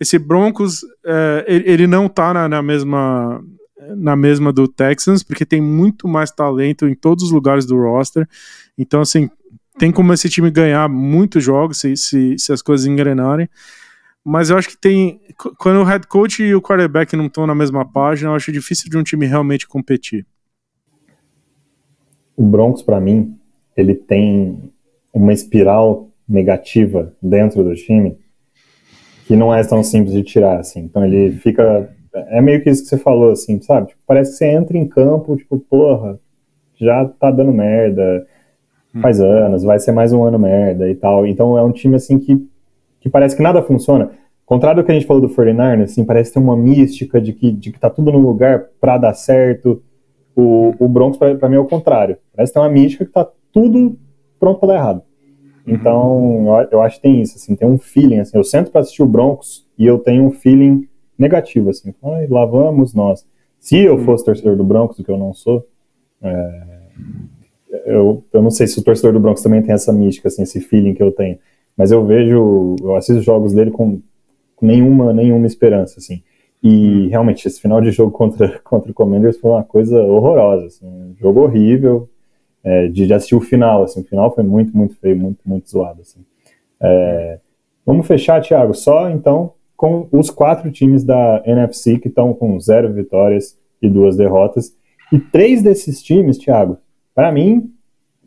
esse Broncos, é, ele, ele, não tá na, na mesma na mesma do Texans, porque tem muito mais talento em todos os lugares do roster. Então, assim, tem como esse time ganhar muitos jogos se, se, se as coisas engrenarem. Mas eu acho que tem. Quando o head coach e o quarterback não estão na mesma página, eu acho difícil de um time realmente competir. O Broncos, para mim, ele tem uma espiral negativa dentro do time que não é tão simples de tirar, assim. Então ele fica. É meio que isso que você falou, assim, sabe? Tipo, parece que você entra em campo, tipo, porra, já tá dando merda. Faz anos, vai ser mais um ano merda e tal. Então é um time, assim, que, que parece que nada funciona. Contrário do que a gente falou do 49 assim, parece ter uma mística de que, de que tá tudo no lugar pra dar certo. O, o Broncos, pra, pra mim, é o contrário. Parece ter uma mística que tá tudo pronto pra dar errado. Então, eu, eu acho que tem isso, assim, tem um feeling, assim, eu sento para assistir o Broncos e eu tenho um feeling negativo, assim, Ai, lá vamos nós. Se eu fosse torcedor do Broncos, o que eu não sou, é, eu, eu não sei se o torcedor do Broncos também tem essa mística, assim, esse feeling que eu tenho, mas eu vejo, eu assisto jogos dele com, nenhuma, nenhuma esperança, assim. E realmente, esse final de jogo contra, contra o Commanders foi uma coisa horrorosa, assim, um jogo horrível, é, de, de, assistir o final, assim, o final foi muito, muito feio, muito, muito zoado, assim. É, vamos fechar, Thiago, só então com os quatro times da NFC que estão com zero vitórias e duas derrotas, e três desses times, Thiago, para mim,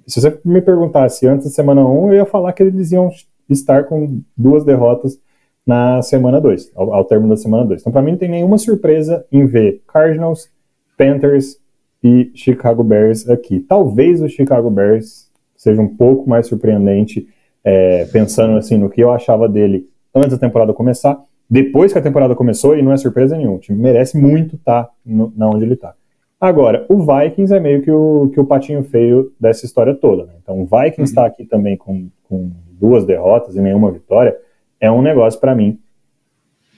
se você me perguntasse antes da semana 1, eu ia falar que eles iam estar com duas derrotas na semana 2, ao, ao término da semana 2. Então, para mim, não tem nenhuma surpresa em ver Cardinals, Panthers e Chicago Bears aqui. Talvez o Chicago Bears seja um pouco mais surpreendente, é, pensando assim no que eu achava dele antes da temporada começar. Depois que a temporada começou, e não é surpresa nenhuma, o time merece muito estar tá na onde ele está. Agora, o Vikings é meio que o, que o patinho feio dessa história toda. Né? Então, o Vikings está uhum. aqui também com, com duas derrotas e nenhuma vitória. É um negócio, para mim,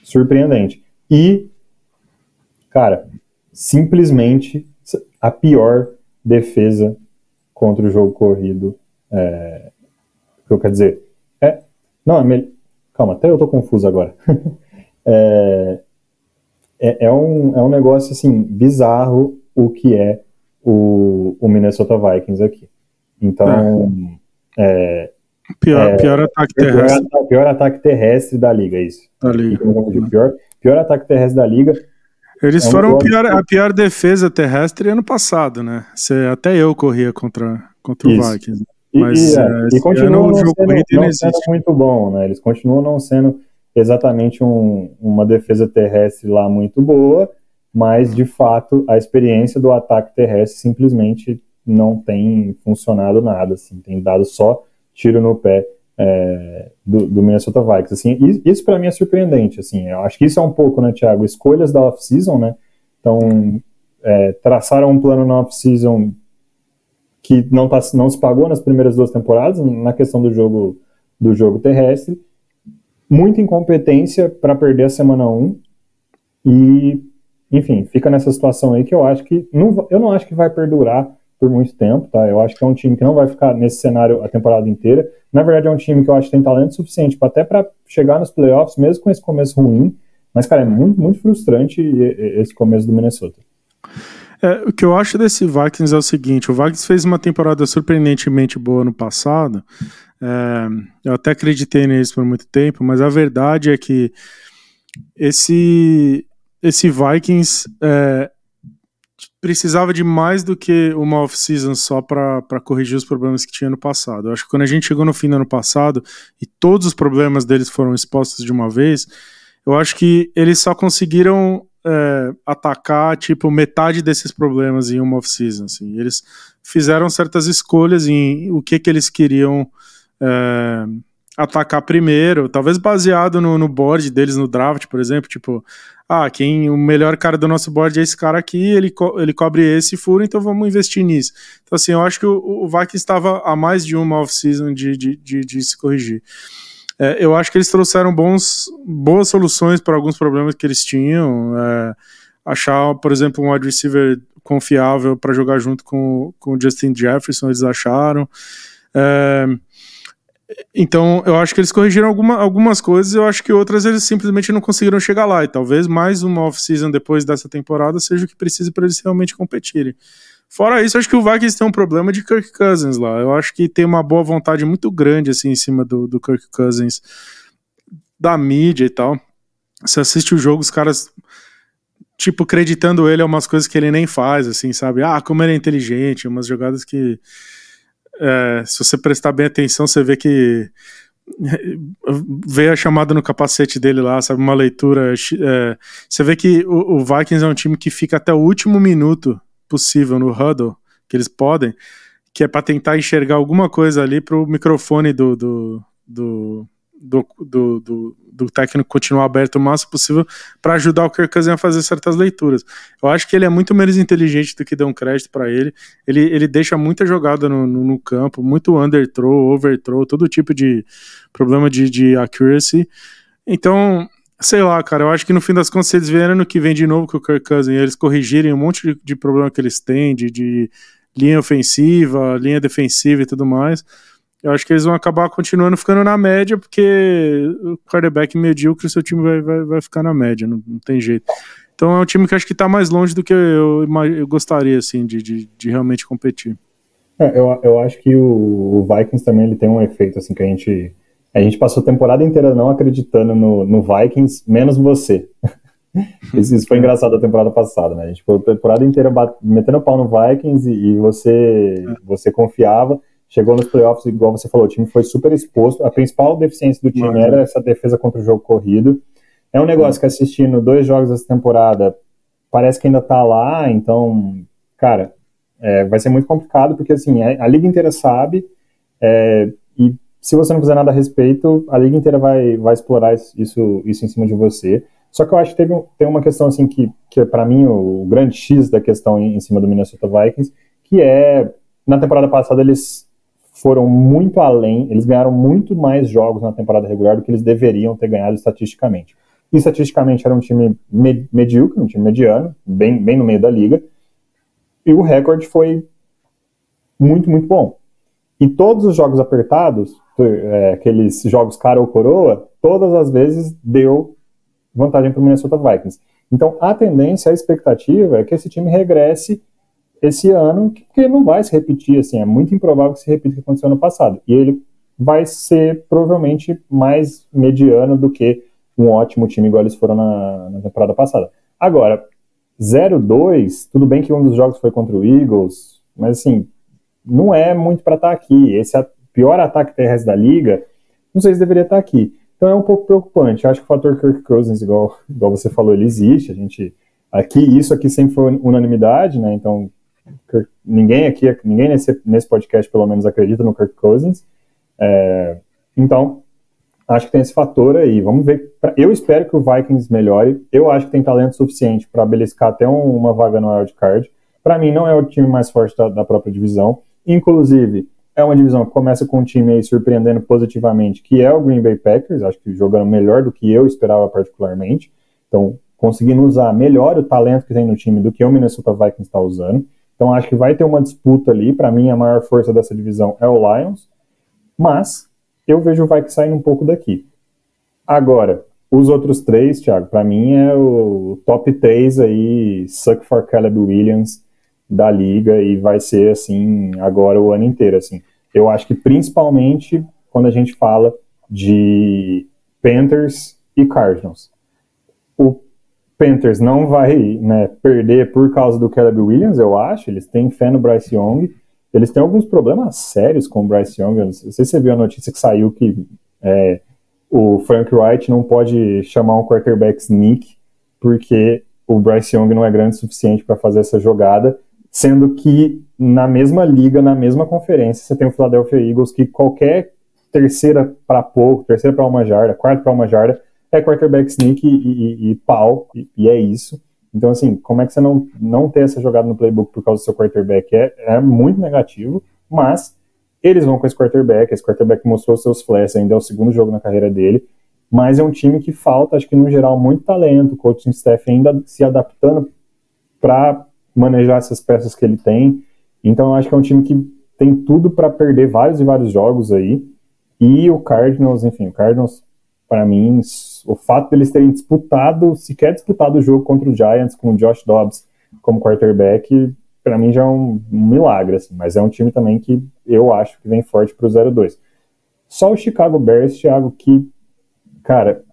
surpreendente. E, cara, simplesmente a pior defesa contra o jogo corrido. É, que eu quero dizer, é, não, é melhor, calma, até eu tô confuso agora. é, é, é, um, é um negócio, assim, bizarro o que é o, o Minnesota Vikings aqui. Então, é, pior, é, pior ataque terrestre. Pior, pior, ataque terrestre da liga, isso. Da liga. Pior, pior ataque terrestre da liga. Eles é foram pior, a pior defesa terrestre ano passado, né? Você, até eu corria contra, contra o Vikings. Mas e, é, é, e continua não sendo, não sendo muito bom, né? Eles continuam não sendo exatamente um, uma defesa terrestre lá muito boa, mas de fato a experiência do ataque terrestre simplesmente não tem funcionado nada, assim, tem dado só tiro no pé é, do, do, Minnesota Vikings. Assim, isso para mim é surpreendente. Assim, eu acho que isso é um pouco, né, Thiago? Escolhas da off-season, né? Então, é, traçaram um plano na off-season que não, tá, não se pagou nas primeiras duas temporadas, na questão do jogo, do jogo terrestre. Muita incompetência para perder a semana 1. E, enfim, fica nessa situação aí que eu acho que. Não, eu não acho que vai perdurar por muito tempo, tá? Eu acho que é um time que não vai ficar nesse cenário a temporada inteira. Na verdade, é um time que eu acho que tem talento suficiente para até para chegar nos playoffs, mesmo com esse começo ruim. Mas, cara, é muito, muito frustrante esse começo do Minnesota. É, o que eu acho desse Vikings é o seguinte: o Vikings fez uma temporada surpreendentemente boa no passado. É, eu até acreditei nisso por muito tempo, mas a verdade é que esse, esse Vikings é, precisava de mais do que uma off-season só para corrigir os problemas que tinha no passado. Eu acho que quando a gente chegou no fim do ano passado e todos os problemas deles foram expostos de uma vez, eu acho que eles só conseguiram é, atacar tipo metade desses problemas em uma off-season. Assim. Eles fizeram certas escolhas em o que, que eles queriam é, atacar primeiro, talvez baseado no, no board deles no draft, por exemplo, tipo ah, quem o melhor cara do nosso board é esse cara aqui, ele, co ele cobre esse furo, então vamos investir nisso. Então, assim, eu acho que o, o Vikings estava a mais de uma off-season de, de, de, de, se corrigir. É, eu acho que eles trouxeram bons, boas soluções para alguns problemas que eles tinham. É, achar, por exemplo, um wide receiver confiável para jogar junto com, com o Justin Jefferson, eles acharam. É, então, eu acho que eles corrigiram alguma, algumas coisas, eu acho que outras eles simplesmente não conseguiram chegar lá. E talvez mais uma off-season depois dessa temporada seja o que precise para eles realmente competirem. Fora isso, acho que o Vikings tem um problema de Kirk Cousins lá. Eu acho que tem uma boa vontade muito grande assim em cima do, do Kirk Cousins, da mídia e tal. Você assiste o jogo, os caras tipo acreditando ele a umas coisas que ele nem faz, assim, sabe? Ah, como ele é inteligente, umas jogadas que é, se você prestar bem atenção, você vê que veio a chamada no capacete dele lá, sabe? Uma leitura. É, você vê que o, o, Vikings é um time que fica até o último minuto possível no huddle, que eles podem, que é para tentar enxergar alguma coisa ali para o microfone do, do, do, do, do, do, do técnico continuar aberto o máximo possível para ajudar o Kirk Cousins a fazer certas leituras. Eu acho que ele é muito menos inteligente do que dão crédito para ele. ele. Ele deixa muita jogada no, no, no campo, muito underthrow, overthrow, todo tipo de problema de, de accuracy. Então, sei lá, cara, eu acho que no fim das contas, se eles vierem no que vem de novo com o Kirk Cousins, eles corrigirem um monte de, de problema que eles têm, de, de linha ofensiva, linha defensiva e tudo mais, eu acho que eles vão acabar continuando ficando na média, porque o quarterback medíocre, seu time vai, vai, vai ficar na média, não, não tem jeito. Então é um time que acho que está mais longe do que eu, eu gostaria, assim, de, de, de realmente competir. É, eu, eu acho que o, o, Vikings também ele tem um efeito, assim, que a gente... A gente passou a temporada inteira não acreditando no, no Vikings, menos você. Isso, isso, foi engraçado a temporada passada, né? A gente ficou a temporada inteira metendo pau no Vikings e, e você, você confiava chegou nos playoffs, igual você falou, o time foi super exposto. A principal deficiência do time era essa defesa contra o jogo corrido. É um negócio que assistindo dois jogos dessa temporada parece que ainda tá lá, então, cara, é, vai ser muito complicado, porque assim, a, a liga inteira sabe, é, e se você não fizer nada a respeito, a liga inteira vai, vai explorar isso, isso em cima de você. Só que eu acho que teve, tem uma questão assim que, que é para mim o, o grande X da questão em, em cima do Minnesota Vikings, que é na temporada passada eles foram muito além, eles ganharam muito mais jogos na temporada regular do que eles deveriam ter ganhado estatisticamente. E estatisticamente era um time med medíocre, um time mediano, bem, bem no meio da liga, e o recorde foi muito, muito bom. E todos os jogos apertados, é, aqueles jogos cara ou coroa, todas as vezes deu vantagem para o Minnesota Vikings. Então a tendência, a expectativa é que esse time regresse esse ano, que não vai se repetir, assim, é muito improvável que se repita o que aconteceu no passado. E ele vai ser provavelmente mais mediano do que um ótimo time igual eles foram na, na temporada passada. Agora, 0-2, tudo bem que um dos jogos foi contra o Eagles, mas assim, não é muito para estar tá aqui. Esse é pior ataque terrestre da liga, não sei se deveria estar tá aqui. Então é um pouco preocupante. Eu acho que o fator Kirk Cousins, igual, igual você falou, ele existe. A gente aqui isso aqui sempre foi unanimidade, né? Então ninguém aqui, ninguém nesse, nesse podcast pelo menos acredita no Kirk Cousins. É, então, acho que tem esse fator aí. Vamos ver. Eu espero que o Vikings melhore. Eu acho que tem talento suficiente para beliscar até um, uma vaga no wild card. Para mim, não é o time mais forte da, da, própria divisão. Inclusive, é uma divisão que começa com um time aí surpreendendo positivamente, que é o Green Bay Packers. Acho que jogando melhor do que eu esperava particularmente. Então, conseguindo usar melhor o talento que tem no time do que o Minnesota Vikings está usando. Então acho que vai ter uma disputa ali. Para mim, a maior força dessa divisão é o Lions, mas eu vejo o Vikings saindo um pouco daqui. Agora, os outros três, Thiago, para mim é o top 3 aí, suck for Caleb Williams da liga e vai ser assim agora o ano inteiro. Assim. Eu acho que principalmente quando a gente fala de Panthers e Cardinals. O Panthers não vai né, perder por causa do Caleb Williams, eu acho. Eles têm fé no Bryce Young. Eles têm alguns problemas sérios com o Bryce Young. não sei se você viu a notícia que saiu que é, o Frank Wright não pode chamar um quarterback sneak porque o Bryce Young não é grande o suficiente para fazer essa jogada, sendo que na mesma liga, na mesma conferência, você tem o Philadelphia Eagles que qualquer terceira para pouco, terceira para uma jarda, quarta para uma jarda, é quarterback sneak e, e, e pau, e, e, é isso. Então, assim, como é que você não, não ter essa jogada no playbook por causa do seu quarterback é, é muito negativo, mas eles vão com esse quarterback, esse quarterback mostrou seus flashes, ainda é o segundo jogo na carreira dele, mas é um time que falta, acho que no geral, muito talento, o coaching staff ainda se adaptando para manejar essas peças que ele tem, então acho que é um time que tem tudo para perder vários e vários jogos aí, e o Cardinals, enfim, o Cardinals para mim, o fato deles terem disputado, sequer disputado o jogo contra o Giants com o Josh Dobbs como quarterback, para mim já é um, um milagre, assim, mas é um time também que eu acho que vem forte para o 0-2. Só o Chicago Bears, Thiago, que, cara,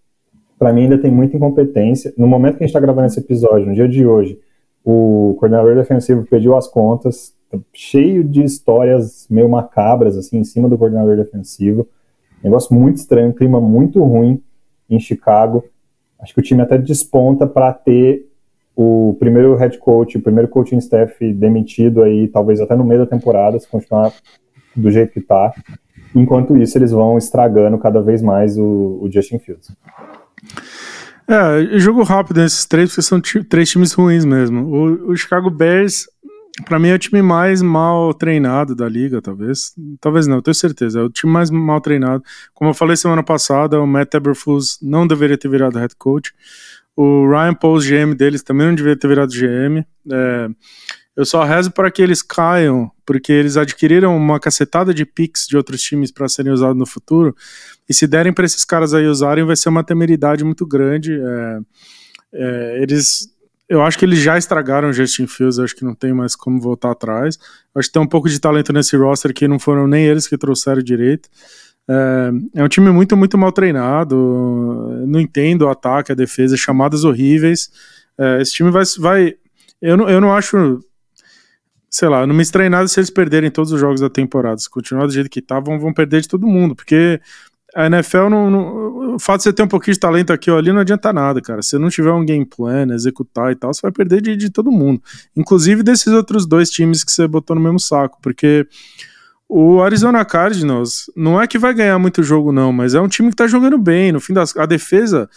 para mim ainda tem muita incompetência. No momento que a gente está gravando esse episódio, no dia de hoje, o coordenador defensivo pediu as contas, cheio de histórias meio macabras, assim, em cima do coordenador defensivo. Negócio muito estranho, clima muito ruim em Chicago. Acho que o time até desponta para ter o primeiro head coach, o primeiro coaching staff demitido aí, talvez até no meio da temporada, se continuar do jeito que tá. Enquanto isso, eles vão estragando cada vez mais o, o Justin Fields. É, jogo rápido nesses três, porque são três times ruins mesmo. O, o Chicago Bears, para mim, é o time mais mal treinado da liga, talvez. Talvez não, tenho certeza. É o time mais mal treinado. Como eu falei semana passada, o Matt Eberflus não deveria ter virado head coach. O Ryan Pauls, GM deles, também não deveria ter virado GM. É, eu só rezo para que eles caiam, porque eles adquiriram uma cacetada de picks de outros times para serem usados no futuro. E se derem para esses caras aí usarem, vai ser uma temeridade muito grande. É, é, eles, eu acho que eles já estragaram o Justin Fields, acho que não tem mais como voltar atrás. Acho que tem um pouco de talento nesse roster que não foram nem eles que trouxeram direito. É, é, um time muito, muito mal treinado. Não entendo o ataque, a defesa, chamadas horríveis. É, esse time vai. vai eu, não, eu não acho sei lá, não me estranho nada se eles perderem todos os jogos da temporada. Se continuar do jeito que tá, vão, vão perder de todo mundo, porque a NFL não, não, O fato de você ter um pouquinho de talento aqui ou ali não adianta nada, cara. Se não tiver um game plan, executar e tal, você vai perder de, de todo mundo. Inclusive desses outros dois times que você botou no mesmo saco, porque. O Arizona Cardinals não é que vai ganhar muito jogo, não, mas é um time que tá jogando bem. No fim das. A defesa.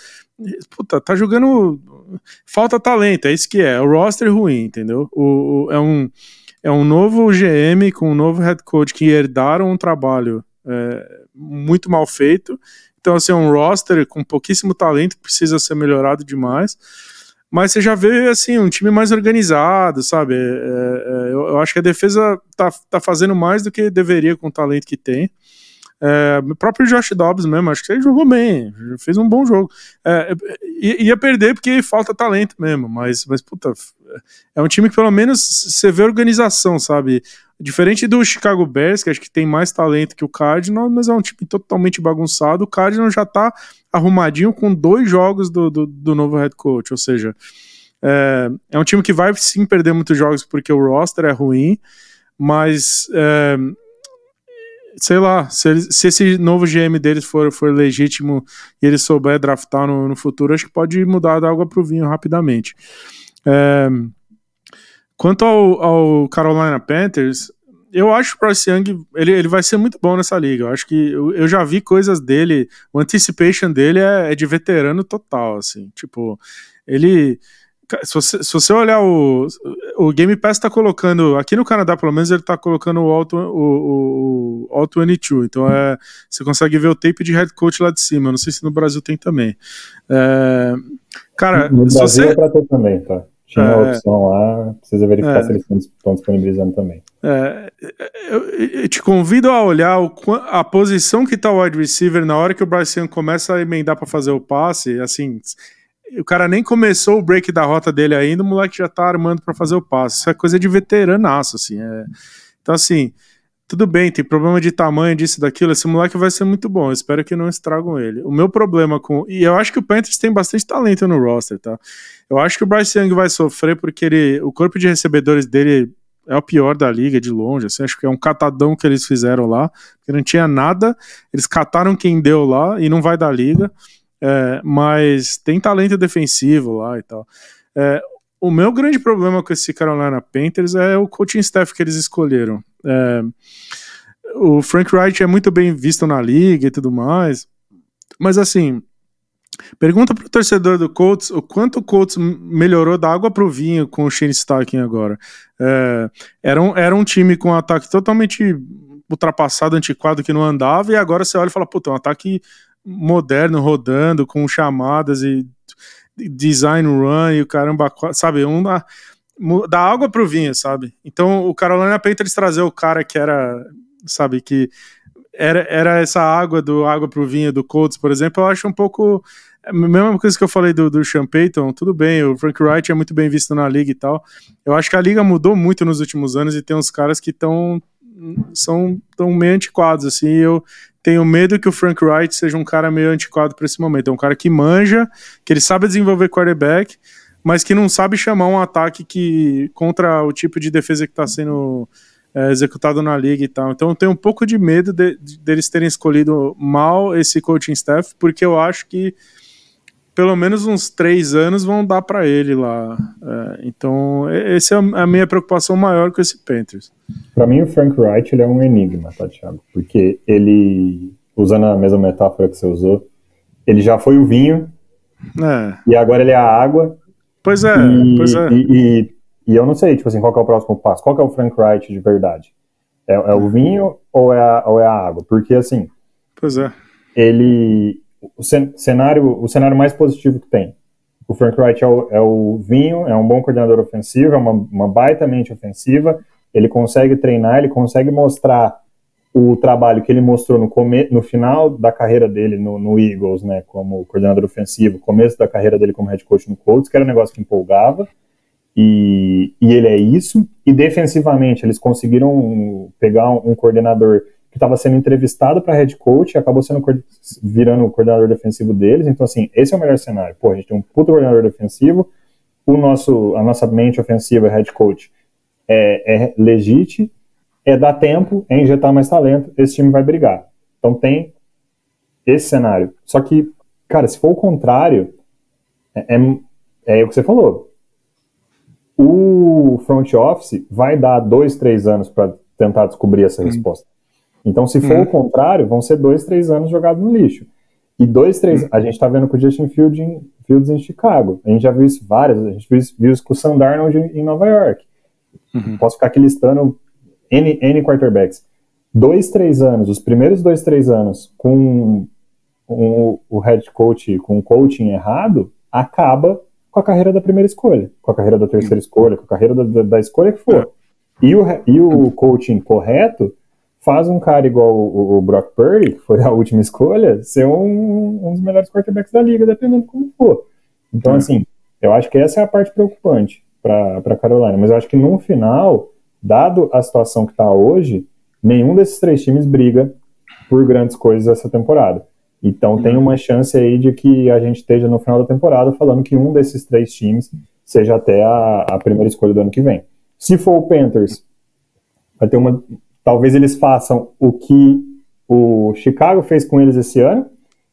Puta, tá jogando. Falta talento, é isso que é. O roster ruim, entendeu? O, o é um é um novo GM com um novo head coach que herdaram um trabalho é, muito mal feito. Então, assim, é um roster com pouquíssimo talento precisa ser melhorado demais. Mas você já vê, assim, um time mais organizado, sabe? É, é, eu, eu, acho que a defesa tá, tá fazendo mais do que deveria com o talento que tem. É, o próprio Josh Dobbs mesmo, acho que ele jogou bem, fez um bom jogo. É, ia perder porque falta talento mesmo, mas, mas puta, é um time que pelo menos você vê organização, sabe? Diferente do Chicago Bears, que acho que tem mais talento que o Cardinals, mas é um time totalmente bagunçado. O Cardinals já tá arrumadinho com dois jogos do, do, do novo head coach, ou seja, é, é, um time que vai sim perder muitos jogos porque o roster é ruim, mas é, sei lá, se, se, esse novo GM deles for, for legítimo e ele souber draftar no, no futuro, acho que pode mudar da água pro vinho rapidamente. É, quanto ao, ao, Carolina Panthers, eu acho que o Bryce Young ele, ele vai ser muito bom nessa liga. Eu acho que eu, eu já vi coisas dele, o anticipation dele é, é de veterano total, assim. Tipo, ele se você, se você olhar o, o Game Pass está colocando, aqui no Canadá pelo menos ele está colocando o All, o, o, All 22, então é, você consegue ver o tape de head coach lá de cima, não sei se no Brasil tem também. É, cara, no Brasil você... é pra ter também, tá? Tinha é, a opção lá, precisa verificar é, se eles estão disponibilizando também. É, eu, eu, te convido a olhar o, a posição que está o wide receiver na hora que o Bryce Young começa a emendar para fazer o passe, assim o cara nem começou o break da rota dele ainda, o moleque já tá armando para fazer o passe. Isso é coisa de veteranaço, assim. É... Então, assim, tudo bem, tem problema de tamanho, disso, daquilo. Esse moleque vai ser muito bom. Espero que não estragam ele. O meu problema com. E eu acho que o Panthers tem bastante talento no roster, tá? Eu acho que o Bryce Young vai sofrer porque ele... o corpo de recebedores dele é o pior da liga, de longe. Assim, acho que é um catadão que eles fizeram lá, que não tinha nada. Eles cataram quem deu lá e não vai da liga é, mas tem talento defensivo lá e tal. É, o meu grande problema com esse Carolina Panthers é o coaching staff que eles escolheram. É, o Frank Wright é muito bem visto na liga e tudo mais, mas assim, pergunta pro torcedor do Colts o quanto o Colts melhorou da água pro vinho com o Shane Steichen agora. É, era, um, era um time com um ataque totalmente ultrapassado, antiquado, que não andava, e agora você olha e fala, puta, um ataque moderno rodando com chamadas e design run e o caramba, sabe, um da, da água pro vinho, sabe? Então o Carolina Panthers trazer o cara que era, sabe, que era, era essa água do água pro vinho do Colts, por exemplo, eu acho um pouco a mesma coisa que eu falei do, do Sean Payton, tudo bem, o Frank Wright é muito bem visto na liga e tal. Eu acho que a liga mudou muito nos últimos anos e tem uns caras que estão são tão meio antiquados assim. Eu tenho medo que o Frank Wright seja um cara meio antiquado para esse momento. É um cara que manja, que ele sabe desenvolver quarterback, mas que não sabe chamar um ataque que contra o tipo de defesa que está sendo é, executado na liga e tal. Então eu tenho um pouco de medo de, de, deles terem escolhido mal esse coaching staff, porque eu acho que pelo menos uns três anos vão dar para ele lá. É, então, essa é a minha preocupação maior com esse Panthers. Para mim, o Frank Wright ele é um enigma, tá, Thiago? Porque ele, usando a mesma metáfora que você usou, ele já foi o vinho é. e agora ele é a água. Pois é, e, pois é. E, e, e, eu não sei, tipo assim, qual é o próximo passo? Qual é o Frank Wright de verdade? É, é o vinho ou é, a, ou é a água? Porque, assim... Pois é. Ele, o cenário, o cenário mais positivo que tem. O Frank Wright é o, é o vinho, é um bom coordenador ofensivo, é uma, uma baita mente ofensiva, ele consegue treinar, ele consegue mostrar o trabalho que ele mostrou no, come, no final da carreira dele no, no, Eagles, né, como coordenador ofensivo, começo da carreira dele como head coach no Colts, que era um negócio que empolgava, e, e ele é isso, e defensivamente eles conseguiram pegar um, um coordenador que estava sendo entrevistado para head coach e acabou sendo virando o coordenador defensivo deles. Então, assim, esse é o melhor cenário. Pô, a gente tem um puto coordenador defensivo, o nosso, a nossa mente ofensiva, head coach, é, é é dar tempo, é injetar mais talento, esse time vai brigar. Então tem esse cenário. Só que, cara, se for o contrário, é, é, é o que você falou. O front office vai dar dois, três anos para tentar descobrir essa resposta. Então, se for hum. o contrário, vão ser dois, três anos jogados no lixo. E dois, três. Hum. A gente tá vendo com o Justin Fields em, Fields em Chicago. A gente já viu isso várias. A gente viu, viu isso com o Sam Darnold em Nova York. Uhum. Posso ficar aqui listando N, N quarterbacks. Dois, três anos, os primeiros dois, três anos com o head coach, com o coaching errado, acaba com a carreira da primeira escolha, com a carreira da terceira escolha, com a carreira da, da, da escolha que for. É. E o, e o coaching correto faz um cara igual o, o, Brock Purdy, que foi a última escolha, ser um, um dos melhores quarterbacks da liga, dependendo como for. Então, é. assim, eu acho que essa é a parte preocupante para Carolina. Mas eu acho que no final, dado a situação que está hoje, nenhum desses três times briga por grandes coisas essa temporada. Então tem uma chance aí de que a gente esteja no final da temporada falando que um desses três times seja até a, a primeira escolha do ano que vem. Se for o Panthers, vai ter uma, talvez eles façam o que o Chicago fez com eles esse ano,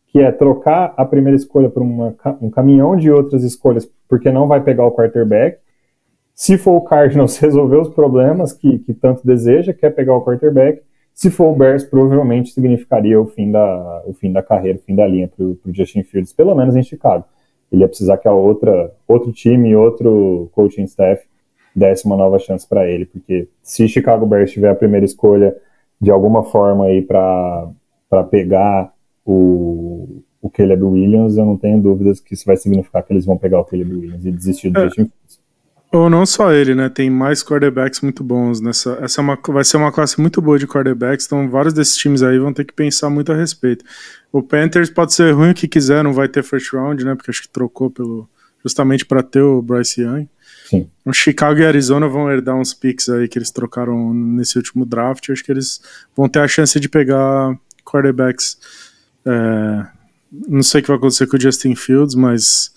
que é trocar a primeira escolha por uma, um caminhão de outras escolhas, porque não vai pegar o quarterback. Se for o Cardinals resolver os problemas que, que tanto deseja, quer pegar o quarterback. Se for o Bears, provavelmente significaria o fim da, o fim da carreira, o fim da linha para o Justin Fields, pelo menos em Chicago. Ele ia precisar que a outra, outro time, outro coaching staff desse uma nova chance para ele, porque se Chicago Bears tiver a primeira escolha de alguma forma aí para pegar o, o Caleb Williams, eu não tenho dúvidas que isso vai significar que eles vão pegar o Caleb Williams e desistir do é. Justin Ou não só ele, né? Tem mais quarterbacks muito bons nessa. Essa é uma, vai ser uma classe muito boa de quarterbacks, então vários desses times aí vão ter que pensar muito a respeito. O Panthers pode ser ruim o que quiser, não vai ter first round, né? Porque acho que trocou pelo justamente para ter o Bryce Young. Sim. O Chicago e Arizona vão herdar uns picks aí que eles trocaram nesse último draft. Acho que eles vão ter a chance de pegar quarterbacks. É, não sei o que vai acontecer com o Justin Fields, mas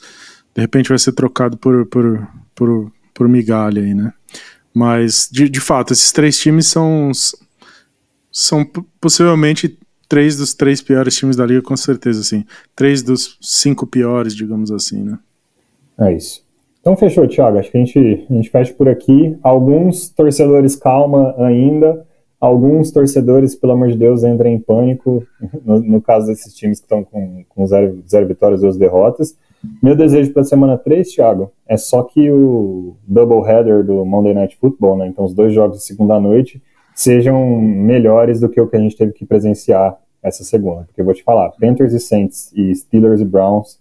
de repente vai ser trocado por, por, por, por migalha aí, né? Mas, de, de fato, esses três times são, são possivelmente três dos três piores times da liga, com certeza, assim. Três dos cinco piores, digamos assim, né? É isso. Então fechou, Thiago. Acho que a gente, a gente fecha por aqui. Alguns torcedores calma ainda, alguns torcedores, pelo amor de Deus, entram em pânico, no, no caso desses times que estão com, com zero, zero vitórias duas derrotas. Meu desejo para a semana 3, Thiago, é só que o double header do Monday Night Football, né, então os dois jogos de segunda noite, sejam melhores do que o que a gente teve que presenciar essa segunda. Porque eu vou te falar, Panthers e Saints e Steelers e Browns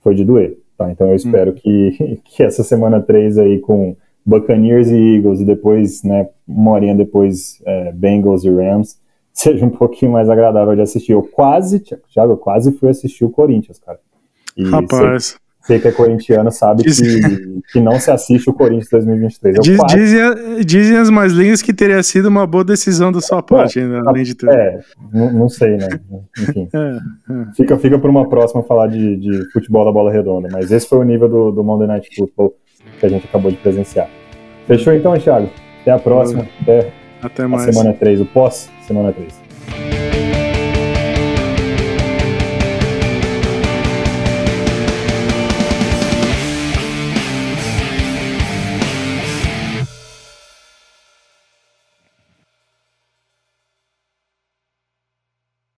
foi de doer. Tá? Então eu espero hum. que, que essa semana 3 aí com Buccaneers e Eagles e depois, né, uma horinha depois é, Bengals e Rams seja um pouquinho mais agradável de assistir. Eu quase, Thiago, eu quase fui assistir o Corinthians, cara. E Rapaz. Você que é corintiano sabe que, que não se assiste o Corinthians 2023. Diz, quase... dizem, dizem, as mais linhas que teria sido uma boa decisão da sua parte, ainda, além de tudo. É, não, não sei, né? Enfim. É, é. Fica, fica para uma próxima falar de, de futebol da bola redonda, mas esse foi o nível do, do Monday Night Football que a gente acabou de presenciar. Fechou então, Thiago? Até a próxima. Até. Até mais. A semana 3, o pós semana 3.